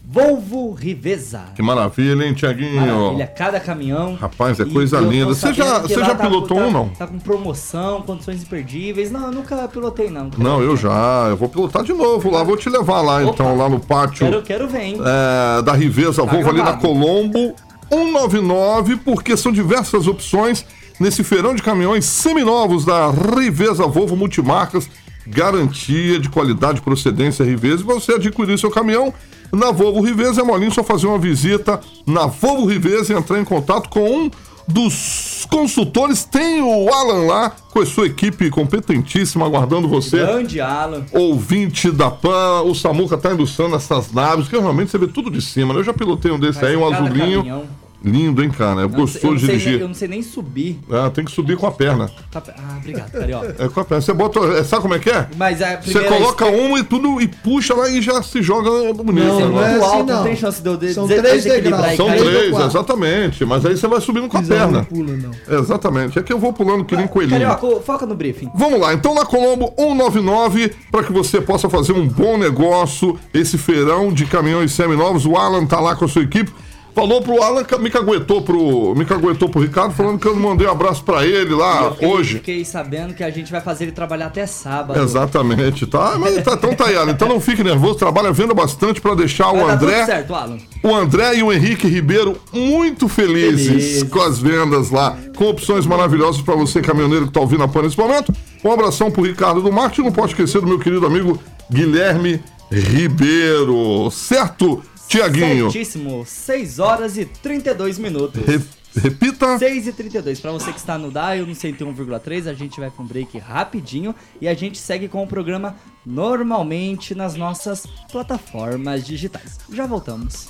Speaker 1: Volvo Riveza.
Speaker 3: Que maravilha, hein, Tiaguinho?
Speaker 1: Maravilha, cada caminhão.
Speaker 3: Rapaz, é
Speaker 1: E
Speaker 3: coisa linda. Você já, você já
Speaker 1: tá-
Speaker 3: pilotou
Speaker 1: tá-
Speaker 3: um, não?
Speaker 1: Tá com promoção, condições imperdíveis. Não, eu nunca pilotei, não.
Speaker 3: Não, eu já. Eu vou pilotar de novo lá. Vou te levar lá,
Speaker 1: Opa.
Speaker 3: então, lá no pátio
Speaker 1: Quero, quero ver, hein?
Speaker 3: é, da Riveza
Speaker 1: Tá
Speaker 3: Volvo ali na. Colombo 199, porque são diversas opções nesse feirão de caminhões seminovos da Riveza Volvo Multimarcas. Garantia de qualidade, procedência Riveza. E você adquirir seu caminhão na Volvo Riveza. É molinho só fazer uma visita na Volvo Riveza e entrar em contato com um dos consultores. Tem o Alan lá com a sua equipe competentíssima aguardando você
Speaker 1: Grande Alan.
Speaker 3: ouvinte da PAN, o Samuca tá ilustrando essas naves, que normalmente você vê tudo de cima, né? Eu já pilotei um desse aí, um azulinho.
Speaker 1: caminhão.
Speaker 3: Lindo, hein, cara? É
Speaker 1: Eu não não
Speaker 3: de
Speaker 1: nem-
Speaker 3: dirigir.
Speaker 1: eu não sei nem subir.
Speaker 3: Ah, tem que subir com a perna.
Speaker 1: Ah, obrigado, Carioca.
Speaker 3: É com a perna. Você bota. é, Sabe como é que é?
Speaker 1: Mas a
Speaker 3: Você coloca um e tudo e puxa lá e já se joga bonito.
Speaker 6: Não,
Speaker 3: né?
Speaker 6: não é assim,
Speaker 1: alto, não
Speaker 6: não.
Speaker 1: tem chance de eu de-
Speaker 6: São
Speaker 1: de-
Speaker 6: três degraus.
Speaker 3: São
Speaker 1: cair.
Speaker 6: Três
Speaker 3: exatamente. Mas aí você vai subindo com a
Speaker 6: Pisão
Speaker 3: perna.
Speaker 6: não pula, não.
Speaker 3: Exatamente. É que eu vou pulando que nem coelhinho.
Speaker 1: Carioca, foca no briefing.
Speaker 3: Vamos lá, então na Colombo 199, para que você possa fazer um bom negócio, esse feirão de caminhões seminovos. O Alan tá lá com a sua equipe. Falou pro Alan, me caguetou pro, me caguetou pro Ricardo, falando que eu não mandei um abraço pra ele lá
Speaker 1: Eu fiquei-
Speaker 3: hoje.
Speaker 1: Fiquei sabendo que a gente vai fazer ele trabalhar até sábado.
Speaker 3: Exatamente, tá? Mas tá, então tá aí, Alan. Então não fique nervoso, trabalha venda bastante para deixar o
Speaker 1: Vai tudo
Speaker 3: André,
Speaker 1: certo, Alan.
Speaker 3: o André e o Henrique Ribeiro muito felizes
Speaker 1: Felizes.
Speaker 3: com as vendas lá, com opções maravilhosas para você, caminhoneiro que tá ouvindo a PAN nesse momento. Um abração pro Ricardo do Marketing, não pode esquecer do meu querido amigo Guilherme Ribeiro. Certo, Tiaguinho?
Speaker 1: Certíssimo. 6 horas e 32 minutos.
Speaker 3: Re- repita.
Speaker 1: 6 e 32 Pra você que está no dial no 101,3, a gente vai com um break rapidinho e a gente segue com o programa normalmente nas nossas plataformas digitais. Já voltamos.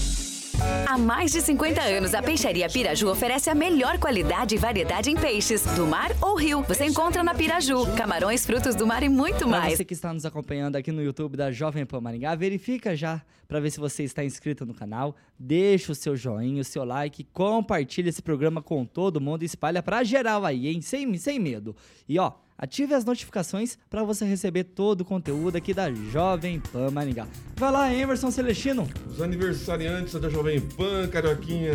Speaker 9: Há mais de 50 anos, a Peixaria Piraju oferece a melhor qualidade e variedade em peixes, do mar ou rio. Você encontra na Piraju, camarões, frutos do mar e muito
Speaker 1: Pra
Speaker 9: mais.
Speaker 1: você que está nos acompanhando aqui no YouTube da Jovem Pan Maringá, verifica já para ver se você está inscrito no canal, deixa o seu joinha, o seu like, compartilha esse programa com todo mundo e espalha pra geral aí, hein? Sem, sem medo. E ó, ative as notificações para você receber todo o conteúdo aqui da Jovem Pan Maringá. Vai lá, Emerson Celestino.
Speaker 5: Os aniversariantes da Jovem Pan, Carioquinha.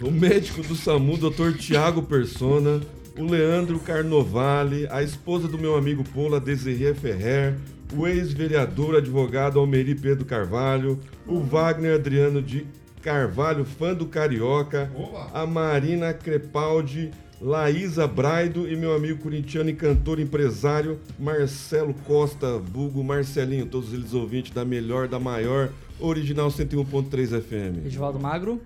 Speaker 5: O médico do SAMU, Dr. Tiago Persona, o Leandro Carnovale, a esposa do meu amigo Paula Desirê Ferrer, o ex-vereador advogado Almeri Pedro Carvalho, o Wagner Adriano de Carvalho, fã do Carioca, a Marina Crepaldi, Laísa Braido e meu amigo corintiano e cantor empresário Marcelo Costa, vulgo Marcelinho, todos eles ouvintes da melhor, da maior, original 101.3 FM.
Speaker 1: Edivaldo Magro.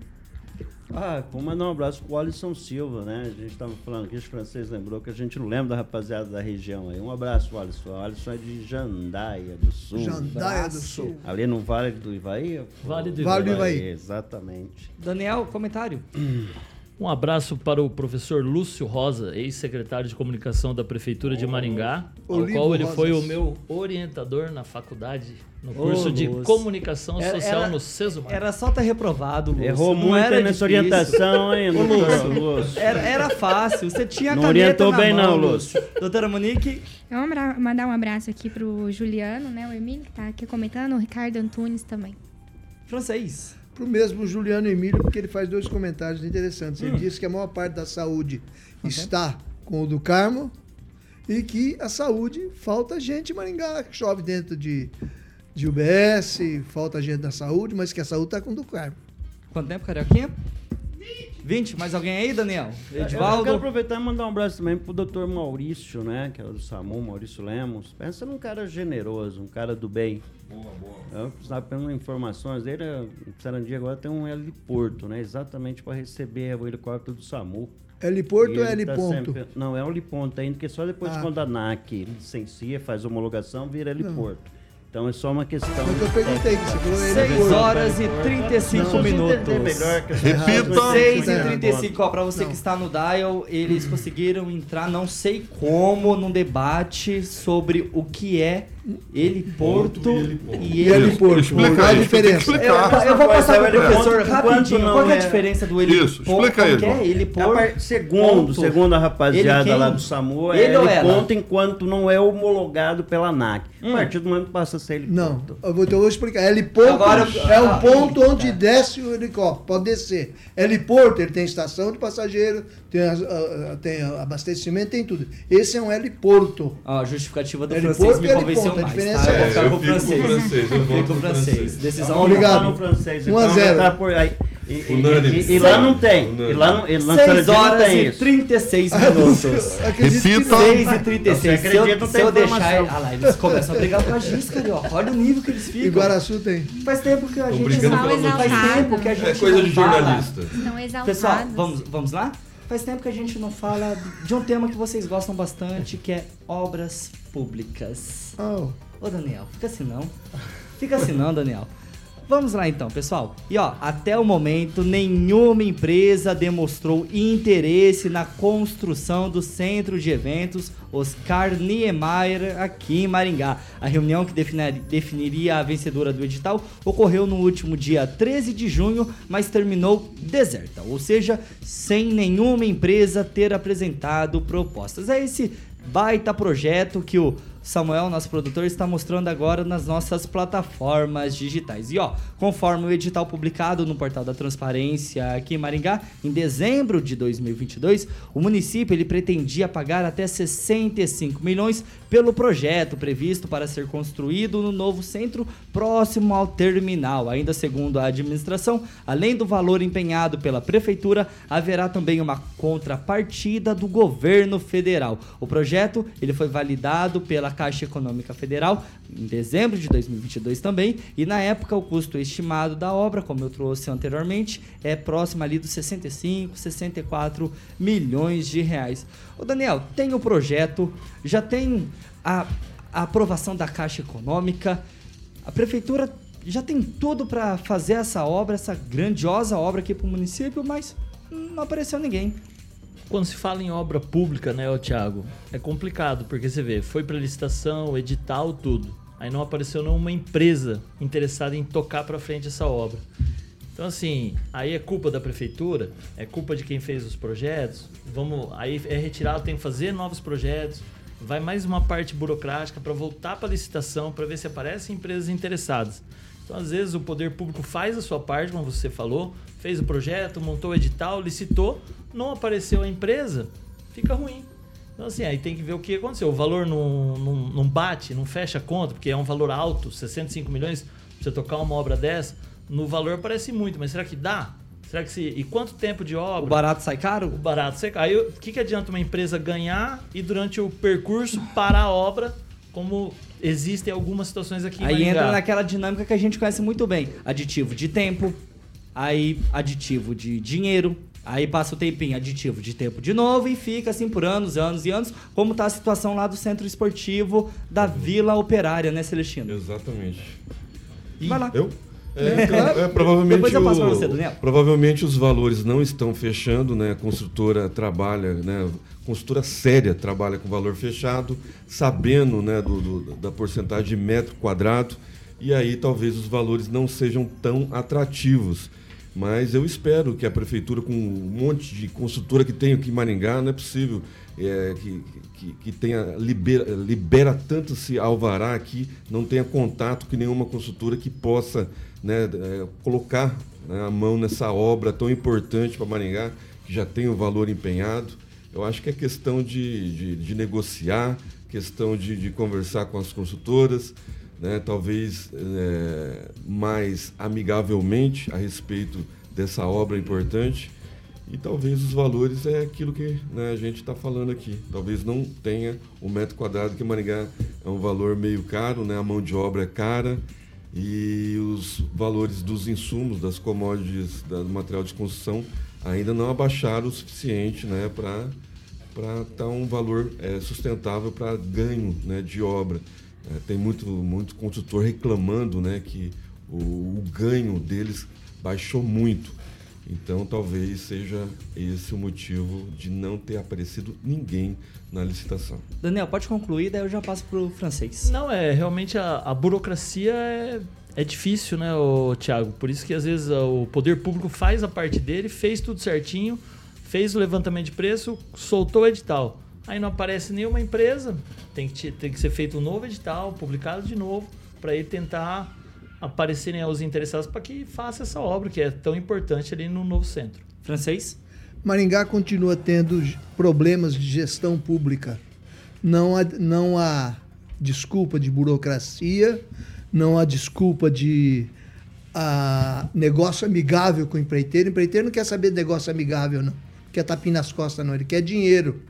Speaker 8: Ah, vou mandar um abraço pro Alisson Silva, né? A gente tava falando aqui, os franceses lembrou que a gente não lembra da rapaziada da região aí. Um abraço, Alisson. O Alisson é de Jandaia do Sul.
Speaker 6: Jandaia do Sul.
Speaker 8: Ali no Vale do Ivaí?
Speaker 4: Vale do
Speaker 6: Vale do Ivaí.
Speaker 8: Exatamente.
Speaker 1: Daniel, comentário. (clears throat)
Speaker 4: Um abraço para o professor Lúcio Rosa, ex-secretário de comunicação da Prefeitura de Maringá, ao
Speaker 6: Olivo
Speaker 4: qual ele
Speaker 6: Rosas.
Speaker 4: foi o meu orientador na faculdade, no curso de
Speaker 1: Lúcio.
Speaker 4: comunicação
Speaker 1: Era-
Speaker 4: social
Speaker 1: era-
Speaker 4: no Sesumar.
Speaker 1: Era só ter reprovado, Lúcio.
Speaker 8: Errou
Speaker 1: não
Speaker 8: muito
Speaker 1: era
Speaker 8: nessa
Speaker 1: difícil.
Speaker 8: orientação, hein,
Speaker 1: Lúcio,
Speaker 8: Lúcio?
Speaker 1: Era, era fácil, você tinha
Speaker 8: Não
Speaker 1: caneta
Speaker 8: orientou
Speaker 1: na
Speaker 8: bem
Speaker 1: mão,
Speaker 8: não,
Speaker 1: Lúcio. Doutora Monique,
Speaker 7: Eu vou mandar- mandar um abraço aqui pro Juliano, né? O Emílio, que tá aqui comentando, o Ricardo Antunes também.
Speaker 1: francês.
Speaker 6: Para o mesmo Juliano Emílio, porque ele faz dois comentários interessantes. Ele disse que a maior parte da saúde está com o do Carmo e que a saúde falta gente em Maringá, que chove dentro de, de UBS, falta gente da saúde, mas que a saúde está com o do Carmo.
Speaker 1: Quanto tempo, Carioquinha? 20. Mais alguém aí, Daniel?
Speaker 8: Eu quero aproveitar e mandar um abraço também pro doutor Maurício, né? Que é o do SAMU, Maurício Lemos. Pensa num cara generoso, um cara do bem. Boa, boa. Eu precisava pegar informações dele. Em Sarandia agora tem um heliporto, né? Exatamente para receber o helicóptero do SAMU.
Speaker 6: Heliporto ou
Speaker 8: ele tá
Speaker 6: heliponto?
Speaker 8: sempre- Não, é heliponto ainda, porque só depois
Speaker 6: Ah.
Speaker 8: quando a ANAC licencia, faz homologação, vira heliporto. Então é só uma questão.
Speaker 6: Foi o que eu perguntei, que você falou
Speaker 1: 6
Speaker 6: heliporto.
Speaker 1: horas e 35
Speaker 8: Não,
Speaker 1: minutos.
Speaker 8: melhor que
Speaker 3: Repita.
Speaker 8: pessoas-
Speaker 1: 6 e
Speaker 6: É.
Speaker 1: 35, ó, pra você
Speaker 6: Não.
Speaker 1: que está no dial, eles conseguiram entrar, não sei como, num debate sobre o que é heliporto
Speaker 6: E
Speaker 1: e heli...
Speaker 6: heliporto?
Speaker 3: Explica
Speaker 6: Qual a
Speaker 3: aí,
Speaker 6: diferença?
Speaker 1: Eu, eu vou passar
Speaker 8: É o
Speaker 1: professor rapidinho.
Speaker 8: não
Speaker 1: Qual é a
Speaker 8: é-
Speaker 1: diferença do heliporto?
Speaker 3: Isso, explica aí,
Speaker 1: é?
Speaker 8: A par- Segundo,
Speaker 1: ponto.
Speaker 8: segundo a rapaziada
Speaker 1: Ele
Speaker 8: lá do SAMU,
Speaker 1: Ele
Speaker 8: é ele ponto enquanto não é homologado pela ANAC.
Speaker 1: Hum.
Speaker 8: A partir do momento que passa lança sem helicóptero?
Speaker 6: Não, eu vou, explicar. Heliporto
Speaker 1: Agora,
Speaker 6: é um
Speaker 1: ah,
Speaker 6: ponto
Speaker 1: ah,
Speaker 6: onde tá. desce o helicóptero, pode descer. Heliporto, ele tem estação de passageiro, tem, uh, tem abastecimento, tem tudo. Esse é um heliporto.
Speaker 1: Ah, a justificativa do
Speaker 6: heliporto
Speaker 1: francês me convenceu
Speaker 6: mais. A diferença
Speaker 1: tá?
Speaker 6: é,
Speaker 1: eu,
Speaker 5: eu fico
Speaker 1: francês.
Speaker 5: francês. Eu
Speaker 1: fico francês.
Speaker 5: francês.
Speaker 1: Decisão
Speaker 6: Obrigado. 1 a
Speaker 8: 0. E, e- e- e lá não tem. E lá não, e lá em
Speaker 1: 6
Speaker 8: Sarandia não
Speaker 1: horas
Speaker 8: tem
Speaker 1: e
Speaker 8: isso.
Speaker 1: 36 minutos.
Speaker 6: Acredito que
Speaker 3: Repita.
Speaker 6: não.
Speaker 1: 6 e 36.
Speaker 8: Você
Speaker 1: Se eu,
Speaker 8: não
Speaker 1: se eu deixar. Ah lá, eles começam a brigar com a Giz, carioca. Olha o nível que eles
Speaker 6: E
Speaker 1: ficam.
Speaker 6: Guaraçu tem.
Speaker 1: Faz tempo que a gente não faz tempo que a gente
Speaker 5: É coisa
Speaker 1: não
Speaker 5: de
Speaker 1: fala.
Speaker 5: jornalista.
Speaker 7: Estão exaltados.
Speaker 1: Pessoal, vamos, vamos lá? Faz tempo que a gente não fala de um tema que vocês gostam bastante, que é obras públicas.
Speaker 6: Oh,
Speaker 1: Ô Daniel, fica assim não. Fica assim não, Daniel. Vamos lá então, pessoal. E ó, até o momento nenhuma empresa demonstrou interesse na construção do centro de eventos Oscar Niemeyer aqui em Maringá. A reunião que defini- definiria a vencedora do edital ocorreu no último dia 13 de junho, mas terminou deserta, ou seja, sem nenhuma empresa ter apresentado propostas. É esse baita projeto que o Samuel, nosso produtor, está mostrando agora nas nossas plataformas digitais. E ó, conforme o edital publicado no portal da Transparência aqui em Maringá, em dezembro de 2022, o município ele pretendia pagar até 65 milhões pelo projeto previsto para ser construído no novo centro próximo ao terminal. Ainda segundo a administração, além do valor empenhado pela prefeitura, haverá também uma contrapartida do governo federal. O projeto ele foi validado pela Caixa Econômica Federal em dezembro de 2022 também, e na época o custo estimado da obra, como eu trouxe anteriormente, é próximo ali dos 65, 64 milhões de reais. O Daniel, tem o projeto, já tem a, a aprovação da Caixa Econômica, a prefeitura já tem tudo para fazer essa obra, essa grandiosa obra aqui para o município, mas não apareceu ninguém.
Speaker 4: Quando se fala em obra pública, né, ô Thiago, é complicado, porque você vê, foi para licitação, edital, tudo. Aí não apareceu nenhuma empresa interessada em tocar para frente essa obra. Então assim, aí é culpa da prefeitura, é culpa de quem fez os projetos. Vamos, aí é retirado, tem que fazer novos projetos. Vai mais uma parte burocrática para voltar para licitação, para ver se aparecem empresas interessadas. Então, às vezes, o poder público faz a sua parte, como você falou, fez o projeto, montou o edital, licitou, não apareceu a empresa, fica ruim. Então, assim, aí tem que ver o que aconteceu. O valor não, não, não bate, não fecha a conta, porque é um valor alto, 65 milhões, pra você tocar uma obra dessa, no valor parece muito, mas será que dá? Será que se. E quanto tempo de obra?
Speaker 1: O barato sai
Speaker 4: O
Speaker 1: caro?
Speaker 4: barato você Aí o que, que adianta uma empresa ganhar e durante o percurso parar a obra, como existem algumas situações aqui em
Speaker 1: Aí entra naquela dinâmica que a gente conhece muito bem. Aditivo de tempo, aí aditivo de dinheiro, aí passa o tempinho, aditivo de tempo de novo e fica assim por anos, anos e anos, como tá a situação lá do centro esportivo da Vila Operária, né, Celestino?
Speaker 5: Exatamente.
Speaker 1: Vai lá.
Speaker 5: Eu? É, é, provavelmente,
Speaker 1: Depois eu passo você, Daniel.
Speaker 5: provavelmente os valores não estão fechando, né? A construtora trabalha, né? A construtora séria trabalha com valor fechado, sabendo, né, do, do- da porcentagem de metro quadrado, e aí talvez os valores não sejam tão atrativos. Mas eu espero que a prefeitura, com um monte de consultora que tem aqui em Maringá, não é possível é, que, que, que, tenha libera, libera tanto esse alvará aqui, não tenha contato com nenhuma consultora que possa né, é, colocar né, a mão nessa obra tão importante para Maringá, que já tem o valor empenhado. Eu acho que é questão de, de, de negociar, questão de, de, conversar com as consultoras, né, talvez é, mais amigavelmente a respeito dessa obra importante. E talvez os valores é aquilo que né, a gente está falando aqui. Talvez não tenha o metro quadrado, que Maringá é um valor meio caro, né? a mão de obra é cara e os valores dos insumos, das commodities, do material de construção ainda não abaixaram o suficiente né, para estar tá um valor é, sustentável para ganho né, de obra. É, tem muito, muito construtor reclamando né, que o, o ganho deles baixou muito. Então, talvez seja esse o motivo de não ter aparecido ninguém na licitação.
Speaker 1: Daniel, pode concluir, daí eu já passo para o francês.
Speaker 4: Não, é realmente a, a burocracia é, é difícil, né, Tiago? Por isso que às vezes o poder público faz a parte dele, fez tudo certinho, fez o levantamento de preço, soltou o edital. Aí não aparece nenhuma empresa, tem que, tem que ser feito um novo edital, publicado de novo, para ele tentar aparecerem aos interessados para que faça essa obra que é tão importante ali no novo centro.
Speaker 1: Francês?
Speaker 6: Maringá continua tendo problemas de gestão pública. Não há, não há desculpa de burocracia, não há desculpa de a, negócio amigável com o empreiteiro. O empreiteiro não quer saber de negócio amigável, não. Quer tapinha nas costas, não. Ele quer dinheiro.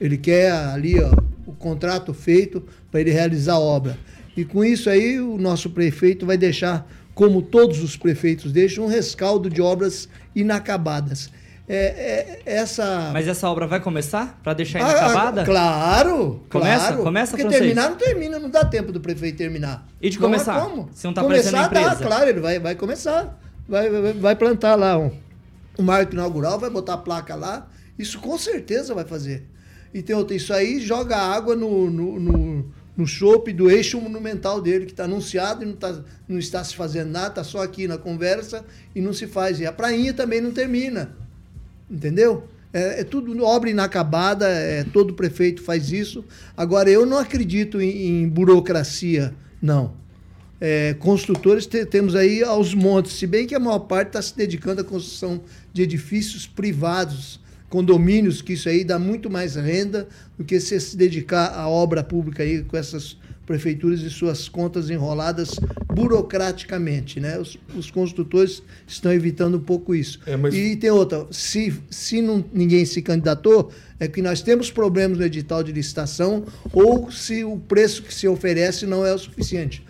Speaker 6: Ele quer ali ó, o contrato feito para ele realizar a obra. E com isso aí, o nosso prefeito vai deixar, como todos os prefeitos deixam, um rescaldo de obras inacabadas. É, é, essa...
Speaker 1: Mas essa obra vai começar para deixar ah, inacabada?
Speaker 6: Ah, claro,
Speaker 1: começa,
Speaker 6: claro.
Speaker 1: Começa,
Speaker 6: Porque
Speaker 1: francês.
Speaker 6: terminar não termina, não dá tempo do prefeito terminar.
Speaker 1: E de
Speaker 6: não
Speaker 1: começar?
Speaker 6: como.
Speaker 1: Se não tá
Speaker 6: começar, dá, claro, ele vai, vai começar. Vai, vai, vai plantar lá um, um marco inaugural, vai botar a placa lá. Isso com certeza vai fazer. E tem outra, isso aí joga água no, no, no no chope do eixo monumental dele, que está anunciado e não, tá, não está se fazendo nada, está só aqui na conversa e não se faz. E a prainha também não termina. Entendeu? É, é tudo obra inacabada, é, todo prefeito faz isso. Agora, eu não acredito em, em burocracia, não. É, construtores te, temos aí aos montes, se bem que a maior parte está se dedicando à construção de edifícios privados condomínios, que isso aí dá muito mais renda do que se se dedicar à obra pública aí com essas prefeituras e suas contas enroladas burocraticamente, né? Os, os construtores estão evitando um pouco isso.
Speaker 5: É, mas...
Speaker 6: E tem outra, se, se não, ninguém se candidatou, é que nós temos problemas no edital de licitação ou se o preço que se oferece não é o suficiente.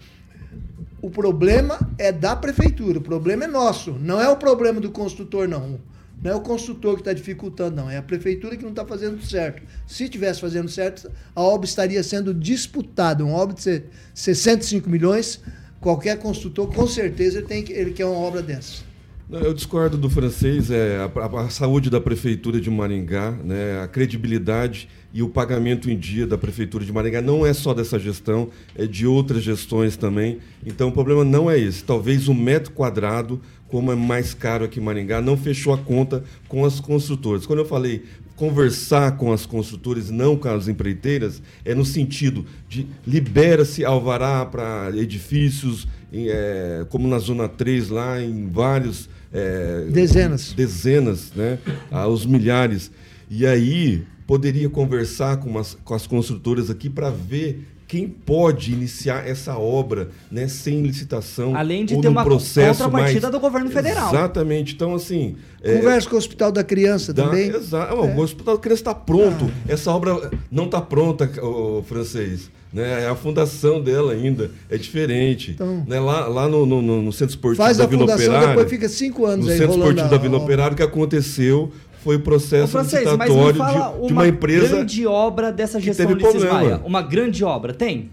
Speaker 6: O problema é da prefeitura, o problema é nosso, não é o problema do construtor, não. Não é o construtor que está dificultando, não. É a prefeitura que não está fazendo certo. Se tivesse fazendo certo, a obra estaria sendo disputada. Uma obra de 65 milhões, qualquer construtor, com certeza, ele, tem ele quer uma obra dessa.
Speaker 5: Eu discordo do francês, é a, a, saúde da prefeitura de Maringá, né, a credibilidade e o pagamento em dia da prefeitura de Maringá não é só dessa gestão, é de outras gestões também. Então o problema não é esse. Talvez o metro quadrado como é mais caro aqui em Maringá, não fechou a conta com as construtoras. Quando eu falei conversar com as construtoras, não com as empreiteiras, é no sentido de libera-se alvará para edifícios, é, como na Zona 3, lá em vários. É,
Speaker 6: dezenas.
Speaker 5: Dezenas, né? Aos milhares. E aí poderia conversar com, as, com as construtoras aqui para ver quem pode iniciar essa obra né, sem licitação
Speaker 1: além de
Speaker 5: ou
Speaker 1: ter uma
Speaker 5: processo
Speaker 1: contrapartida
Speaker 5: mais...
Speaker 1: do governo federal
Speaker 5: exatamente então assim
Speaker 6: conversa é... com o hospital da criança
Speaker 5: dá,
Speaker 6: também
Speaker 5: exato é. o hospital da criança está pronto ah. essa obra não está pronta o francês né? É a fundação dela ainda, é diferente. Então, né? Lá, lá no, no, no Centro Esportivo
Speaker 6: faz
Speaker 5: da
Speaker 6: a
Speaker 5: Vila
Speaker 6: fundação,
Speaker 5: Operária.
Speaker 6: Depois fica cinco anos
Speaker 5: no
Speaker 6: aí
Speaker 5: Centro Esportivo
Speaker 6: a,
Speaker 5: da Vila Operária, o que aconteceu foi o processo
Speaker 1: francês,
Speaker 5: licitatório de,
Speaker 1: uma
Speaker 5: de uma empresa.
Speaker 1: Uma grande obra dessa gestão
Speaker 5: teve
Speaker 1: Ulisses
Speaker 5: problema.
Speaker 1: Maia. Uma grande obra, tem?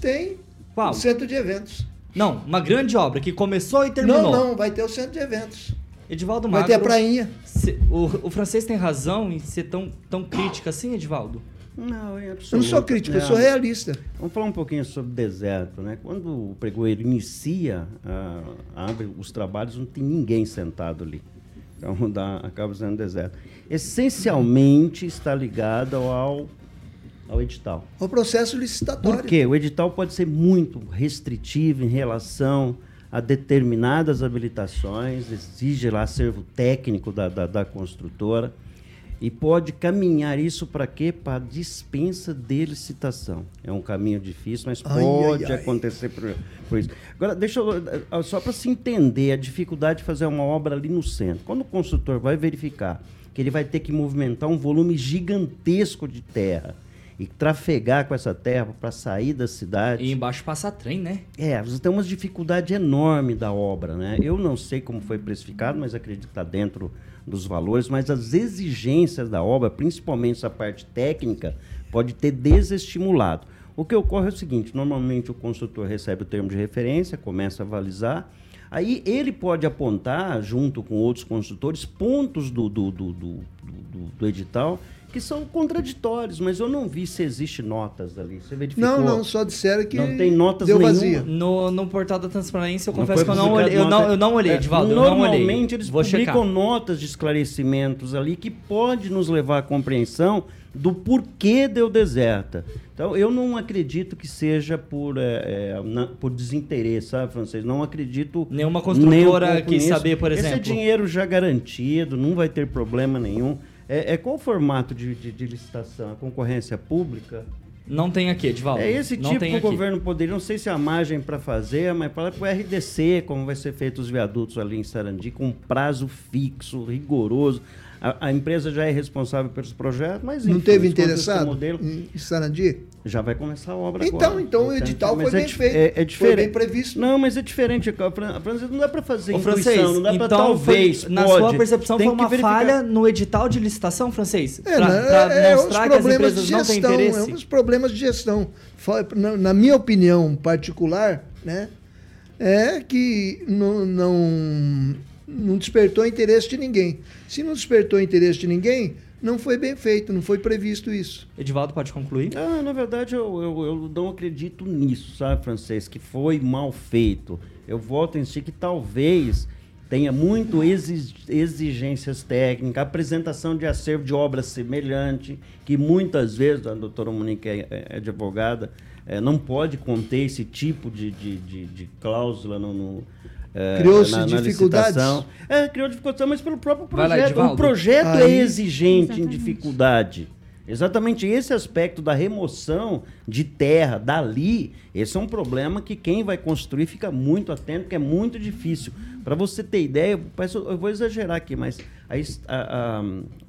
Speaker 6: Tem.
Speaker 1: Qual?
Speaker 6: O centro de eventos.
Speaker 1: Não, uma grande obra que começou e terminou.
Speaker 6: Não, não, vai ter o centro de eventos.
Speaker 1: Edivaldo
Speaker 6: Vai
Speaker 1: Magro,
Speaker 6: ter a prainha.
Speaker 1: se- o, o francês tem razão em ser tão, tão crítica assim, Edivaldo?
Speaker 8: Não, em
Speaker 6: Eu não sou crítico, eu sou
Speaker 8: Não.
Speaker 6: realista.
Speaker 8: Vamos falar um pouquinho sobre deserto, né? Quando o pregoeiro inicia, ah, abre os trabalhos, não tem ninguém sentado ali. Então (laughs) dá, acaba sendo deserto. Essencialmente está ligado ao, ao edital.
Speaker 6: O processo licitatório.
Speaker 8: Por quê? O edital pode ser muito restritivo em relação a determinadas habilitações, exige lá acervo técnico da, da, da construtora e pode caminhar isso para quê? Para dispensa de licitação. É um caminho difícil, mas
Speaker 6: Ai,
Speaker 8: pode
Speaker 6: ai, ai.
Speaker 8: acontecer por, por isso. Agora, deixa eu, eh, só para se entender a dificuldade de fazer uma obra ali no centro. Quando o construtor vai verificar que ele vai ter que movimentar um volume gigantesco de terra e trafegar com essa terra para sair da cidade.
Speaker 1: E embaixo passa trem, né?
Speaker 8: É, você tem uma dificuldade enorme da obra, né? Eu não sei como foi precificado, mas acredito que está dentro dos valores, mas as exigências da obra, principalmente essa parte técnica, pode ter desestimulado. O que ocorre é o seguinte, normalmente o construtor recebe o termo de referência, começa a avalizar, aí ele pode apontar, junto com outros construtores, pontos do, do, do, do, do- do edital que são contraditórios, mas eu não vi se existe notas ali. Você verificou?
Speaker 6: Não, não, só disseram que
Speaker 8: Não tem notas
Speaker 6: deu
Speaker 8: nenhuma.
Speaker 6: vazia.
Speaker 1: No, no portal da transparência, eu
Speaker 8: Não
Speaker 1: confesso que eu não olhei. Eu não, eu não olhei,
Speaker 8: É,
Speaker 1: Edivaldo. eu não olhei.
Speaker 8: Normalmente eles
Speaker 1: Vou
Speaker 8: publicam
Speaker 1: checar.
Speaker 8: notas de esclarecimentos ali que pode nos levar à compreensão do porquê deu deserta. Então, eu não acredito que seja por, é, é, na- por desinteresse, sabe, francês? Não acredito.
Speaker 1: Nenhuma
Speaker 8: nem um
Speaker 1: construtora quis saber, por
Speaker 8: Esse é
Speaker 1: exemplo.
Speaker 8: dinheiro já garantido, não vai ter problema nenhum. É, é qual o formato de, de- de licitação? A concorrência pública?
Speaker 1: Não tem aqui, Edivaldo.
Speaker 8: É esse
Speaker 1: não
Speaker 8: tipo que o governo poderia, não sei se há margem para fazer, mas para o RDC, como vai ser feito os viadutos ali em Sarandi, com um prazo fixo, rigoroso. A, a empresa já é responsável pelos projetos, mas
Speaker 6: Não
Speaker 8: enfim,
Speaker 6: teve
Speaker 8: esse contexto
Speaker 6: interessado
Speaker 8: modelo
Speaker 6: em em Sarandi?
Speaker 8: Já vai começar a obra
Speaker 6: Então,
Speaker 8: agora.
Speaker 6: então o edital
Speaker 8: mas
Speaker 6: foi bem
Speaker 8: di-
Speaker 6: feito.
Speaker 8: É, é
Speaker 6: Foi
Speaker 8: diferente.
Speaker 6: bem previsto.
Speaker 8: Não, mas é diferente. A Fran- a França não dá para fazer
Speaker 1: Ô,
Speaker 8: intuição,
Speaker 1: francês,
Speaker 8: não dá para
Speaker 1: então,
Speaker 8: talvez,
Speaker 1: foi- na
Speaker 8: pode.
Speaker 1: sua percepção, foi
Speaker 8: que
Speaker 1: uma
Speaker 8: verificar.
Speaker 1: falha no edital de licitação, francês?
Speaker 6: É,
Speaker 1: pra,
Speaker 6: né,
Speaker 1: pra
Speaker 6: é, é os
Speaker 1: mostrar que as empresas não têm
Speaker 6: gestão,
Speaker 1: interesse?
Speaker 6: é os problemas de gestão. Na, na minha opinião particular, né, é que não, não, não despertou interesse de ninguém. Se não despertou interesse de ninguém, não foi bem feito, não foi previsto isso.
Speaker 1: Edivaldo, pode concluir?
Speaker 8: Ah, na verdade, eu, eu, eu não acredito nisso, sabe, francês? Que foi mal feito. Eu voto em si que talvez tenha muito exi- exigências técnicas, apresentação de acervo de obra semelhante, que muitas vezes, a doutora Monique é, é- é advogada, eh, não pode conter esse tipo de, de, de, de cláusula no... no
Speaker 6: Criou-se
Speaker 8: na- na
Speaker 6: dificuldades?
Speaker 8: licitação. É, criou dificuldade, mas pelo próprio
Speaker 1: lá,
Speaker 8: projeto.
Speaker 1: Edivaldo.
Speaker 8: o projeto é
Speaker 6: Aí-
Speaker 8: exigente em
Speaker 7: Exatamente.
Speaker 8: dificuldade. Exatamente esse aspecto da remoção de terra dali, esse é um problema que quem vai construir fica muito atento, porque é muito difícil. Para você ter ideia, eu vou exagerar aqui, mas a a- a-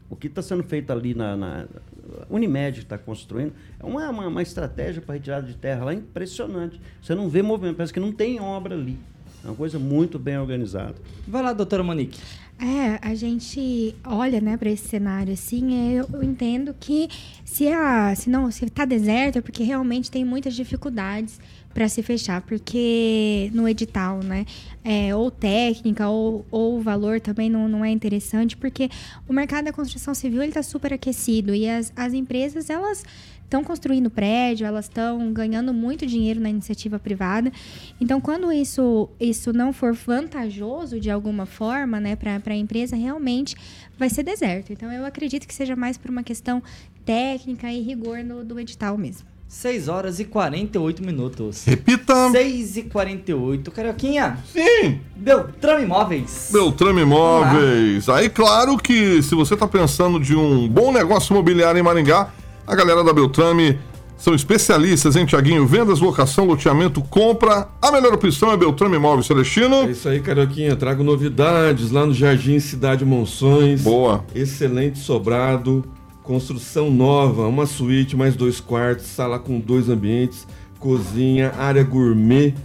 Speaker 8: o que está sendo feito ali na, na Unimed está construindo é uma, uma, uma estratégia para retirada de terra lá impressionante. Você não vê movimento, parece que não tem obra ali. É uma coisa muito bem organizada.
Speaker 1: Vai lá, doutora Monique.
Speaker 7: É, a gente olha, né, para esse cenário assim, eu, eu entendo que se a se não, se tá deserto é porque realmente tem muitas dificuldades para se fechar, porque no edital, né, é, ou técnica ou, ou o valor também não, não é interessante, porque o mercado da construção civil ele tá super aquecido e as, as empresas elas estão construindo prédio, elas estão ganhando muito dinheiro na iniciativa privada. Então, quando isso, isso não for vantajoso de alguma forma, né, para a empresa, realmente vai ser deserto. Então, eu acredito que seja mais por uma questão técnica e rigor no, do edital mesmo.
Speaker 1: 6 horas e 48 minutos.
Speaker 3: Repita.
Speaker 1: 6 e 48. Carioquinha,
Speaker 3: Sim.
Speaker 1: Beltrame Imóveis.
Speaker 3: Beltrame Imóveis. Aí, claro que se você está pensando de um bom negócio imobiliário em Maringá, a galera da Beltrame são especialistas em Tiaguinho, vendas, locação, loteamento, compra. A melhor opção é Beltrame Imóveis Celestino.
Speaker 5: É isso aí, Carioquinha. Trago novidades lá no Jardim Cidade Monções.
Speaker 3: Boa.
Speaker 5: Excelente sobrado. Construção nova, uma suíte, mais dois quartos, sala com dois ambientes, cozinha, área gourmet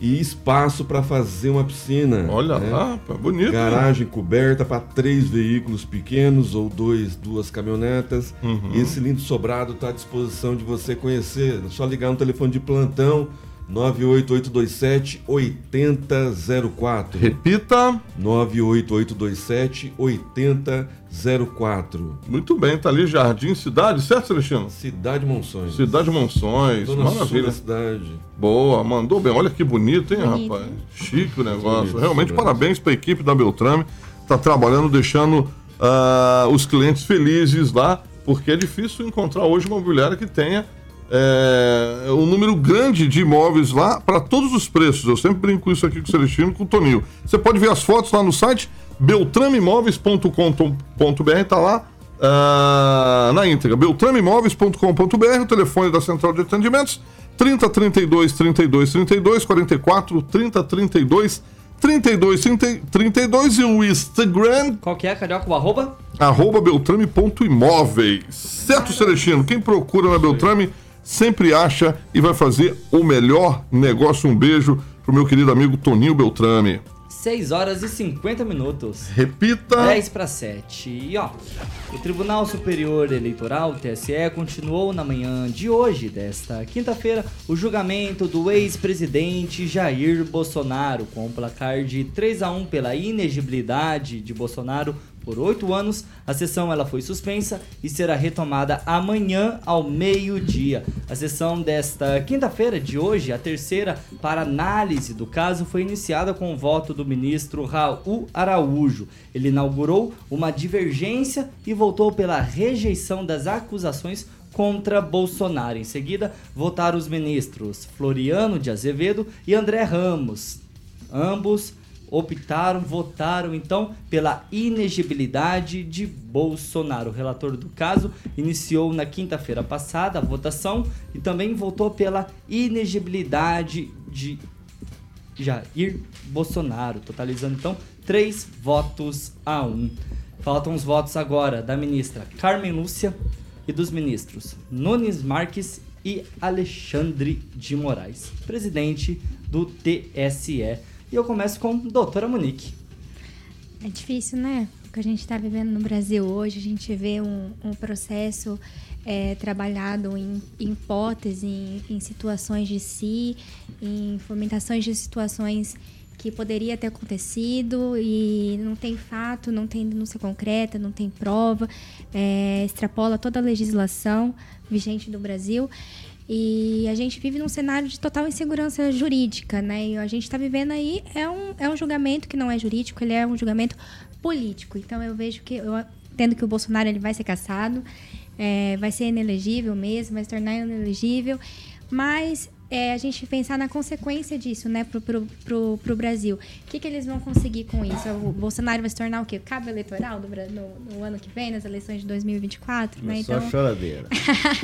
Speaker 5: e espaço para fazer uma piscina.
Speaker 3: Olha
Speaker 5: né?
Speaker 3: lá, pá, bonito.
Speaker 5: Garagem coberta para três veículos pequenos ou dois, duas caminhonetas.
Speaker 3: Uhum.
Speaker 5: Esse lindo sobrado está à disposição de você conhecer. É só ligar no telefone de plantão 98827 8004.
Speaker 3: Repita.
Speaker 5: 98827 8004.
Speaker 3: Muito bem, tá ali Jardim Cidade, certo, Celestino?
Speaker 5: Cidade Monções.
Speaker 3: Cidade Monções,
Speaker 5: Sul
Speaker 3: maravilha.
Speaker 5: da cidade.
Speaker 3: Boa, mandou bem. Olha que bonito, hein,
Speaker 7: Bonito.
Speaker 3: rapaz? Chique o negócio.
Speaker 5: Bonito,
Speaker 3: Realmente,
Speaker 5: bonito.
Speaker 3: parabéns pra equipe da Beltrame. Tá trabalhando, deixando ah, os clientes felizes lá, porque é difícil encontrar hoje uma imobiliária que tenha é, um número grande de imóveis lá para todos os preços. Eu sempre brinco isso aqui com o Celestino e com o Toninho. Você pode ver as fotos lá no site beltrameimóveis.com.br, tá lá ah, na íntegra. beltrameimóveis.com.br, o telefone da central de atendimentos 30 32 32 32 44 30 32 32 30 32 e o Instagram
Speaker 1: Qual que é, Carioca? O arroba?
Speaker 3: arroba beltrame.imóveis. Certo, Celestino? Quem procura na Beltrame sempre acha e vai fazer o melhor negócio. Um beijo pro meu querido amigo Toninho Beltrame.
Speaker 1: 6 horas e 50 minutos.
Speaker 3: Repita.
Speaker 1: 10 para 7. E ó, o Tribunal Superior Eleitoral, TSE, continuou na manhã de hoje, desta quinta-feira, o julgamento do ex-presidente Jair Bolsonaro, com o placar de 3 a 1 pela inegibilidade de Bolsonaro por oito anos. A sessão ela foi suspensa e será retomada amanhã ao meio-dia. A sessão desta quinta-feira de hoje, a terceira para análise do caso, foi iniciada com o voto do ministro Raul Araújo. Ele inaugurou uma divergência e votou pela rejeição das acusações contra Bolsonaro. Em seguida, votaram os ministros Floriano de Azevedo e André Ramos. Ambos optaram, votaram então pela inegibilidade de Bolsonaro. O relator do caso iniciou na quinta-feira passada a votação e também votou pela inegibilidade de Jair Bolsonaro, totalizando então três votos a um. Faltam os votos agora da ministra Carmen Lúcia e dos ministros Nunes Marques e Alexandre de Moraes, presidente do TSE. E eu começo com doutora Monique.
Speaker 7: É difícil, né? O que a gente está vivendo no Brasil hoje, a gente vê um, um processo é, trabalhado em, em hipótese, em, em situações de si, em fomentações de situações que poderia ter acontecido e não tem fato, não tem denúncia concreta, não tem prova, é, extrapola toda a legislação vigente do Brasil. E a gente vive num cenário de total insegurança jurídica, né? E a gente está vivendo aí é um, é um julgamento que não é jurídico, ele é um julgamento político. Então eu vejo que eu entendo que o Bolsonaro ele vai ser cassado, é, vai ser inelegível mesmo, vai se tornar inelegível, mas é, a gente pensar na consequência disso, né, pro, pro, pro, pro Brasil. O que, que eles vão conseguir com isso? O Bolsonaro vai se tornar o quê? Cabo eleitoral do, no, no ano que vem, nas eleições de 2024, né?
Speaker 8: Só choradeira.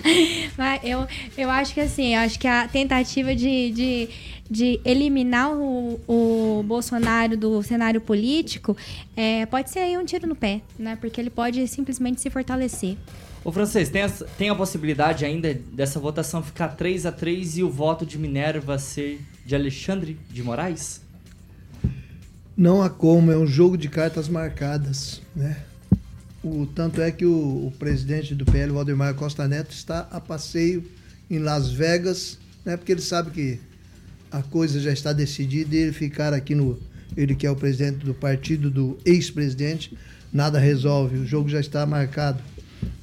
Speaker 8: (laughs)
Speaker 7: Mas eu, eu acho que assim, eu acho que a tentativa de, de, de eliminar o, o Bolsonaro do cenário político é, pode ser aí um tiro no pé, né? Porque ele pode simplesmente se fortalecer.
Speaker 1: Ô francês, tem, tem a possibilidade ainda dessa votação ficar 3 a 3 e o voto de Minerva ser de Alexandre de Moraes?
Speaker 6: Não há como, é um jogo de cartas marcadas, né? O, tanto é que o, o presidente do PL, Valdemar Costa Neto, está a passeio em Las Vegas, né? Porque ele sabe que a coisa já está decidida e ele ficar aqui no. Ele que é o presidente do partido do ex-presidente, nada resolve, o jogo já está marcado.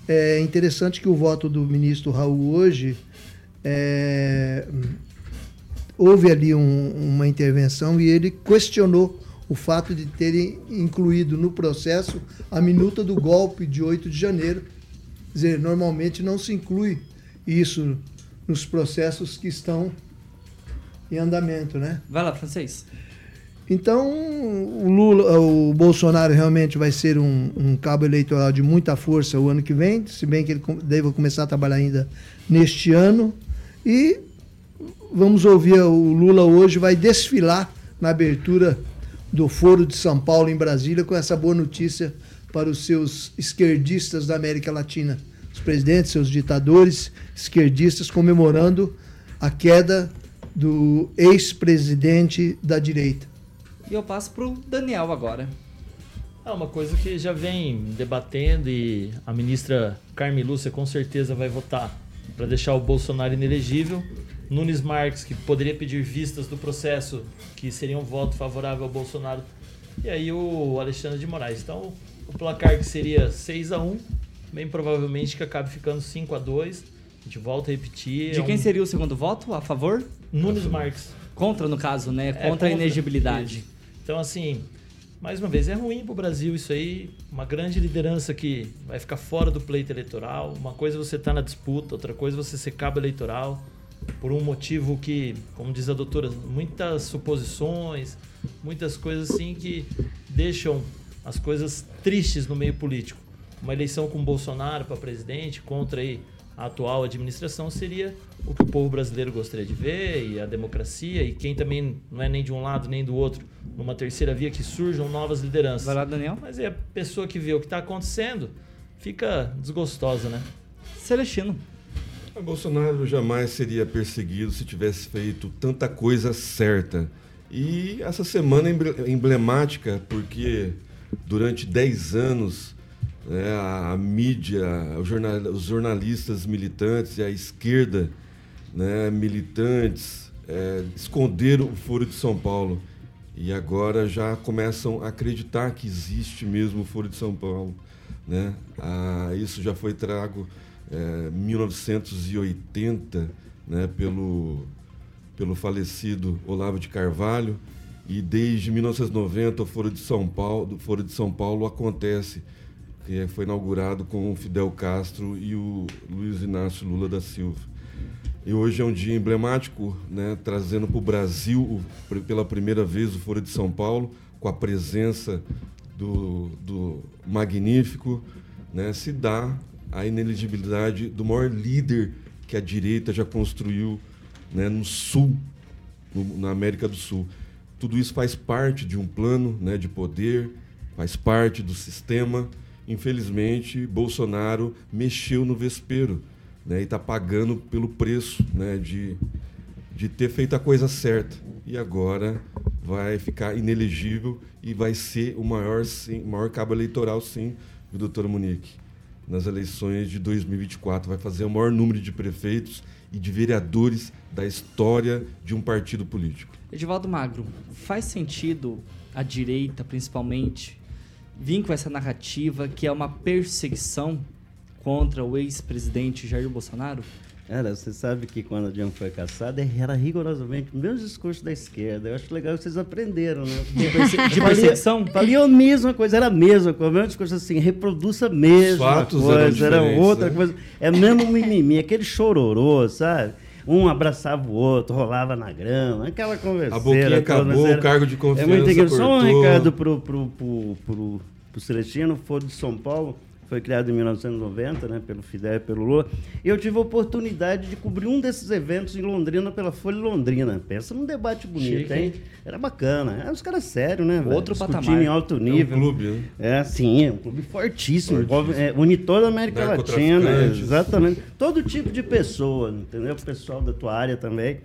Speaker 6: É interessante que o voto do ministro Raul hoje é, houve ali um- uma intervenção e ele questionou o fato de terem incluído no processo a minuta do golpe de 8 de janeiro. Quer dizer, normalmente não se inclui isso nos processos que estão em andamento, né?
Speaker 1: Vai lá, francês.
Speaker 6: Então, o Lula, o Bolsonaro realmente vai ser um, um cabo eleitoral de muita força o ano que vem, se bem que ele deva começar a trabalhar ainda neste ano. E vamos ouvir o Lula hoje vai desfilar na abertura do Foro de São Paulo em Brasília com essa boa notícia para os seus esquerdistas da América Latina, os presidentes, seus ditadores esquerdistas comemorando a queda do ex-presidente da direita.
Speaker 1: E eu passo pro Daniel agora.
Speaker 4: É uma coisa que já vem debatendo e a ministra Carmen Lúcia com certeza vai votar para deixar o Bolsonaro inelegível. Nunes Marques, que poderia pedir vistas do processo, que seria um voto favorável ao Bolsonaro. E aí o Alexandre de Moraes. Então, o placar que seria 6 a 1 bem provavelmente que acabe ficando 5 a 2 A gente volta a repetir.
Speaker 1: De
Speaker 4: é
Speaker 1: quem
Speaker 4: um-
Speaker 1: seria o segundo voto? A favor?
Speaker 4: Nunes Marques.
Speaker 1: Contra, no caso, né?
Speaker 4: É,
Speaker 1: Contra a inegibilidade.
Speaker 4: Isso. Então, assim, mais uma vez, é ruim pro Brasil isso aí. Uma grande liderança que vai ficar fora do pleito eleitoral. Uma coisa é você tá na disputa, outra coisa é você ser cabo eleitoral. Por um motivo que, como diz a doutora, muitas suposições, muitas coisas assim que deixam as coisas tristes no meio político. Uma eleição com Bolsonaro para presidente contra aí a atual administração seria o que o povo brasileiro gostaria de ver e a democracia e quem também não é nem de um lado nem do outro numa terceira via que surjam novas lideranças.
Speaker 1: Vai lá, Daniel.
Speaker 4: Mas é a pessoa que vê o que está acontecendo fica desgostosa, né?
Speaker 1: Celestino.
Speaker 5: O Bolsonaro jamais seria perseguido se tivesse feito tanta coisa certa. E essa semana é emble- emblemática porque durante 10 anos né, a, a mídia, os, jornal- os jornalistas militantes e a esquerda né, militantes é, esconderam o Foro de São Paulo. E agora já começam a acreditar que existe mesmo o Foro de São Paulo. Né? Ah, isso já foi trago em 1980 né, pelo, pelo falecido Olavo de Carvalho. E desde 1990 o Foro de São Paulo, o Foro de São Paulo acontece, que foi inaugurado com o Fidel Castro e o Luiz Inácio Lula da Silva. E hoje é um dia emblemático, né, trazendo para o Brasil pela primeira vez o Foro de São Paulo, com a presença do, do magnífico, né, se dá a ineligibilidade do maior líder que a direita já construiu né, no Sul, no- na América do Sul. Tudo isso faz parte de um plano né, de poder, faz parte do sistema. Infelizmente, Bolsonaro mexeu no vespeiro né, e está pagando pelo preço né, de, de ter feito a coisa certa. E agora vai ficar inelegível e vai ser o maior, sim, maior cabo eleitoral, sim, do doutor Munique. Nas eleições de 2024. Vai fazer o maior número de prefeitos e de vereadores da história de um partido político.
Speaker 1: Edivaldo Magro, faz sentido a direita, principalmente, vir com essa narrativa que é uma perseguição contra o ex-presidente Jair Bolsonaro?
Speaker 8: Cara, você sabe que quando a Dilma foi caçada, era rigorosamente o mesmo discurso da esquerda. Eu acho legal que vocês aprenderam, né?
Speaker 1: De perse- de perseguição?
Speaker 8: Falia a mesma coisa, era a mesma coisa. O mesmo discurso assim, reproduz a mesma
Speaker 5: fatos eram
Speaker 8: coisa, era outra
Speaker 5: né?
Speaker 8: coisa. É mesmo mimimi, aquele chororô, sabe? Um abraçava o outro, rolava na grama, aquela conversa.
Speaker 5: A boquinha acabou, o cargo de confiança
Speaker 8: É muito engraçado. Só um recado pro, pro, pro, pro, pro Celestino, o Foro de São Paulo, foi criado em 1990, né, pelo Fidel e pelo Lula. E eu tive a oportunidade de cobrir um desses eventos em Londrina pela Folha Londrina. Pensa num debate bonito,
Speaker 4: Chique,
Speaker 8: hein? Era bacana. Eram os caras sérios, né? velho?
Speaker 1: Outro
Speaker 8: Discutindo
Speaker 1: patamar.
Speaker 8: em alto
Speaker 5: É um
Speaker 8: nível.
Speaker 5: clube, né?
Speaker 8: É, sim, é um clube fortíssimo. Envolve, é, une toda a América Latina. Exatamente. Todo tipo de pessoa, entendeu? O pessoal da tua área também.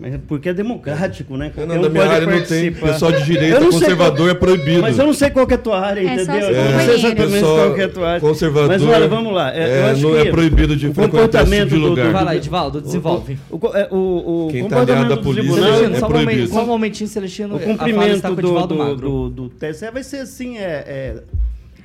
Speaker 8: Mas é porque é democrático, né?
Speaker 5: Eu
Speaker 8: Qualquer
Speaker 5: não,
Speaker 8: um
Speaker 5: minha
Speaker 8: pode
Speaker 5: área não tem. Pessoal de direita, conservador é proibido.
Speaker 8: Mas eu não sei qual que é a tua área,
Speaker 7: É só
Speaker 8: entendeu?
Speaker 7: os
Speaker 8: Eu não sei exatamente
Speaker 5: Pessoal
Speaker 8: qual que é a tua área.
Speaker 5: conservador,
Speaker 8: Mas olha, vamos lá. É,
Speaker 5: é,
Speaker 8: eu acho
Speaker 5: não
Speaker 8: que
Speaker 5: é proibido de
Speaker 8: o comportamento
Speaker 5: tipo de
Speaker 8: do-
Speaker 5: lugar.
Speaker 8: do-
Speaker 1: Vai lá, Edivaldo, desenvolve.
Speaker 8: O, o, é, o, o
Speaker 5: Quem tá
Speaker 8: comportamento
Speaker 5: aliado da
Speaker 8: do
Speaker 5: polícia
Speaker 8: tribunal,
Speaker 1: Celestino,
Speaker 5: é
Speaker 1: um
Speaker 5: proibido.
Speaker 1: só um momentinho, Celestino.
Speaker 8: o
Speaker 1: fala
Speaker 8: cumprimento
Speaker 1: está com o
Speaker 8: do, do, do, do TSE vai ser assim, é,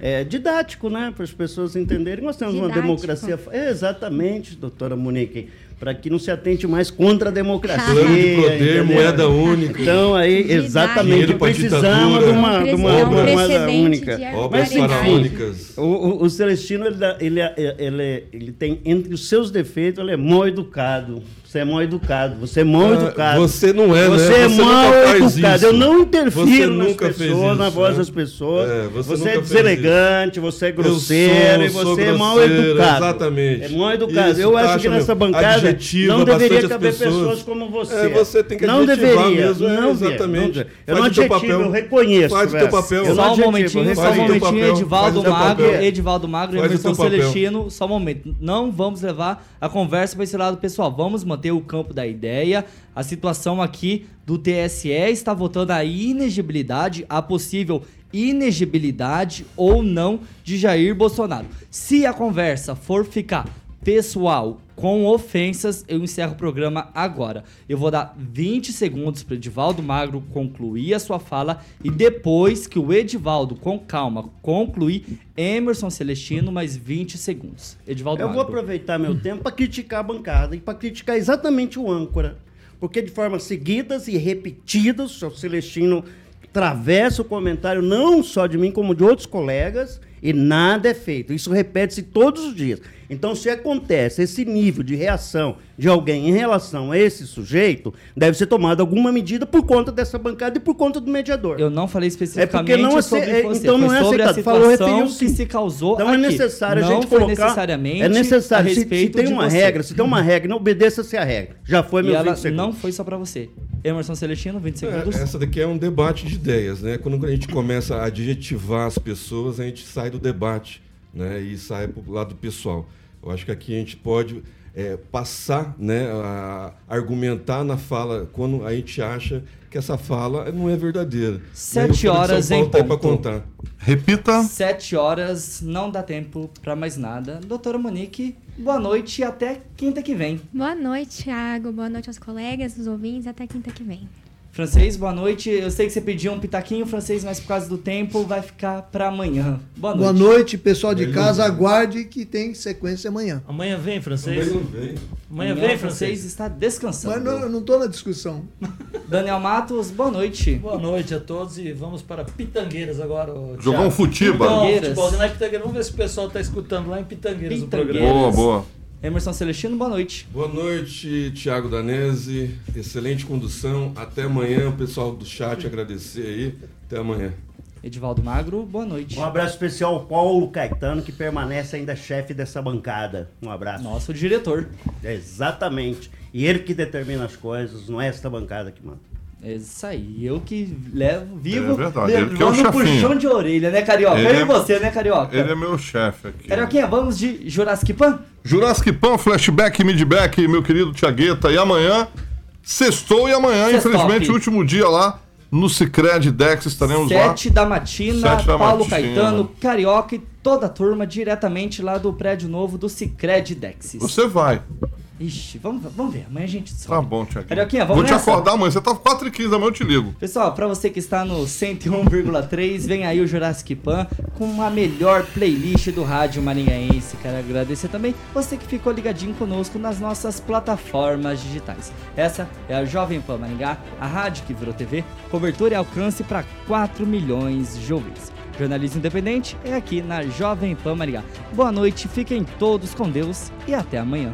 Speaker 8: é, é didático, né? Para as pessoas entenderem. Nós temos uma
Speaker 7: Didático.
Speaker 8: democracia. É, exatamente, doutora Monique. Para que não se atente mais contra a democracia.
Speaker 5: Plano de poder,
Speaker 8: entendeu?
Speaker 5: moeda única.
Speaker 8: Então, aí, exatamente, precisamos de uma, de uma,
Speaker 7: É um
Speaker 8: moeda única.
Speaker 7: de
Speaker 5: Obras
Speaker 8: Mas, enfim,
Speaker 5: faraônicas.
Speaker 8: o, o, o Celestino, ele, ele, é- ele, é- ele tem, entre os seus defeitos, ele é mal educado. Você é mal educado. Você é mal
Speaker 5: Ah,
Speaker 8: educado.
Speaker 5: Você não é,
Speaker 8: Você
Speaker 5: né?
Speaker 8: é
Speaker 5: Você
Speaker 8: mal
Speaker 5: nunca faz
Speaker 8: educado.
Speaker 5: isso.
Speaker 8: Eu não interfiro
Speaker 5: Você
Speaker 8: nas pessoas, na
Speaker 5: isso,
Speaker 8: voz
Speaker 5: né?
Speaker 8: das pessoas.
Speaker 5: É,
Speaker 8: você
Speaker 5: você
Speaker 8: é deselegante, você é
Speaker 5: Eu
Speaker 8: grosseiro e
Speaker 5: sou- sou
Speaker 8: você é mal educado.
Speaker 5: exatamente.
Speaker 8: É mal educado.
Speaker 5: Isso,
Speaker 8: Eu acho que nessa bancada
Speaker 5: adjetiva
Speaker 8: não deveria
Speaker 5: bastante as
Speaker 8: caber
Speaker 5: pessoas.
Speaker 8: pessoas como você.
Speaker 5: É, você tem que
Speaker 8: Não deveria.
Speaker 5: mesmo, é,
Speaker 8: não
Speaker 5: exatamente.
Speaker 8: devia. Eu
Speaker 5: Faz
Speaker 8: não adjetivo,
Speaker 5: papel.
Speaker 8: eu reconheço.
Speaker 5: Faz o teu papel.
Speaker 8: Eu não
Speaker 1: Só um momentinho,
Speaker 8: eu
Speaker 1: só um momentinho, Edivaldo Magro. Edivaldo Magro,
Speaker 5: Faz o
Speaker 1: Emerson
Speaker 5: teu papel.
Speaker 1: Celestino, só um momento. Não vamos levar a conversa para esse lado pessoal. Vamos manter o campo da ideia. A situação aqui do TSE está votando a inegibilidade, a possível inegibilidade ou não de Jair Bolsonaro. Se a conversa for ficar pessoal com ofensas, eu encerro o programa agora. Eu vou dar 20 segundos para Edivaldo Magro concluir a sua fala e depois que o Edivaldo, com calma, concluir, Emerson Celestino, mais 20 segundos. Edivaldo
Speaker 8: Eu
Speaker 1: Magro.
Speaker 8: vou aproveitar meu tempo para criticar a bancada e para criticar exatamente o âncora. Porque de formas seguidas e repetidas, o Celestino atravessa o comentário não só de mim, como de outros colegas, e nada é feito. Isso repete-se todos os dias. Então, se acontece esse nível de reação de alguém em relação a esse sujeito, deve ser tomada alguma medida por conta dessa bancada e por conta do mediador.
Speaker 1: Eu não falei
Speaker 8: É
Speaker 1: especificamente
Speaker 8: porque não é
Speaker 1: sobre
Speaker 8: é-
Speaker 1: você,
Speaker 8: então não
Speaker 1: foi
Speaker 8: é
Speaker 1: sobre a
Speaker 8: aceitável. Falou referiu
Speaker 1: que se causou
Speaker 8: Então é
Speaker 1: aqui.
Speaker 8: necessário a
Speaker 1: não
Speaker 8: gente
Speaker 1: foi
Speaker 8: colocar.
Speaker 1: necessariamente
Speaker 8: é necessário.
Speaker 1: a
Speaker 8: Se- se,
Speaker 1: respeito
Speaker 8: tem
Speaker 1: de
Speaker 8: uma
Speaker 1: você.
Speaker 8: regra, se tem uma regra, não obedeça-se a regra. Já foi
Speaker 1: E
Speaker 8: meu
Speaker 1: ela
Speaker 8: 20 segundos.
Speaker 1: não foi só pra você. Emerson Celestino, 20
Speaker 5: É,
Speaker 1: segundos.
Speaker 5: essa daqui é um debate de ideias, né? Quando a gente começa a adjetivar as pessoas, a gente sai do debate, né? E sai para o lado pessoal. Eu acho que aqui a gente pode é, passar, né? A argumentar na fala quando a gente acha que essa fala não é verdadeira.
Speaker 1: Sete horas em
Speaker 5: Paulo tá
Speaker 1: ponto.
Speaker 5: contar.
Speaker 3: Repita.
Speaker 1: Sete horas, não dá tempo pra mais nada. Doutora Monique, boa noite e até quinta que vem.
Speaker 7: Boa noite, Thiago. Boa noite aos colegas, os ouvintes. Até quinta que vem.
Speaker 1: Francês, boa noite. Eu sei que você pediu um pitaquinho francês, mas por causa do tempo vai ficar pra amanhã. Boa noite.
Speaker 6: Boa noite, pessoal de casa. Aguarde que tem sequência amanhã.
Speaker 4: Amanhã vem, francês.
Speaker 5: Amanhã vem.
Speaker 4: Amanhã
Speaker 1: Amanhã
Speaker 4: vem,
Speaker 1: o francês
Speaker 4: francês.
Speaker 1: está descansando.
Speaker 6: Mas não, eu não estou na discussão. (laughs)
Speaker 1: Daniel Matos, boa noite.
Speaker 4: Boa noite a todos e vamos para Pitangueiras agora.
Speaker 3: Jogar um futiba.
Speaker 4: Não,
Speaker 1: Pitangueiras.
Speaker 4: futebol, não Pitangueiras. Vamos ver se o pessoal está escutando lá em Pitangueiras, o
Speaker 1: Pitangueiras.
Speaker 4: programa.
Speaker 3: Boa, boa.
Speaker 1: Emerson Celestino, boa noite.
Speaker 5: Boa noite, Tiago Danese. Excelente condução. Até amanhã, o pessoal do chat agradecer aí. Até amanhã.
Speaker 1: Edivaldo Magro, boa noite.
Speaker 8: Um abraço especial ao Paulo Caetano, que permanece ainda chefe dessa bancada. Um abraço.
Speaker 1: Nosso diretor.
Speaker 8: Exatamente. E ele que determina as coisas, não é esta bancada que manda.
Speaker 1: É isso aí, eu que levo, vivo,
Speaker 3: É verdade, é
Speaker 1: levando um
Speaker 3: chefinho.
Speaker 1: puxão de orelha, né, Carioca?
Speaker 3: Ele
Speaker 1: Eu e
Speaker 3: é-
Speaker 1: você, né, Carioca?
Speaker 3: Ele é meu chefe aqui.
Speaker 1: Carioquinha, vamos de Jurassic Pan?
Speaker 3: Jurassic Pan, flashback, midback, meu querido Tiagueta. E amanhã, sextou e amanhã,
Speaker 1: Sextop.
Speaker 3: infelizmente, último dia lá no Cicred Dex, estaremos lá.
Speaker 1: Sete da matina,
Speaker 3: Sete da
Speaker 1: Paulo
Speaker 3: matina.
Speaker 1: Caetano, Carioca e toda a turma diretamente lá do prédio novo do Cicred Dexis.
Speaker 3: Você vai.
Speaker 1: Ixi, vamos, vamos ver, amanhã a gente
Speaker 3: Tá
Speaker 1: sobe.
Speaker 3: bom, Tiaguinho.
Speaker 1: Carioquinha, vamos
Speaker 3: Vou te
Speaker 1: nessa?
Speaker 3: acordar amanhã. Você tá 4h15 da manhã, eu te ligo.
Speaker 1: Pessoal, pra você que está no 101,3, vem aí o Jurassic Pan com a melhor playlist do rádio maringaense. Quero agradecer também você que ficou ligadinho conosco nas nossas plataformas digitais. Essa é a Jovem Pan Maringá, a rádio que virou TV, cobertura e alcance para 4 milhões de ouvintes. Jornalismo independente é aqui na Jovem Pan Maringá. Boa noite, fiquem todos com Deus e até amanhã.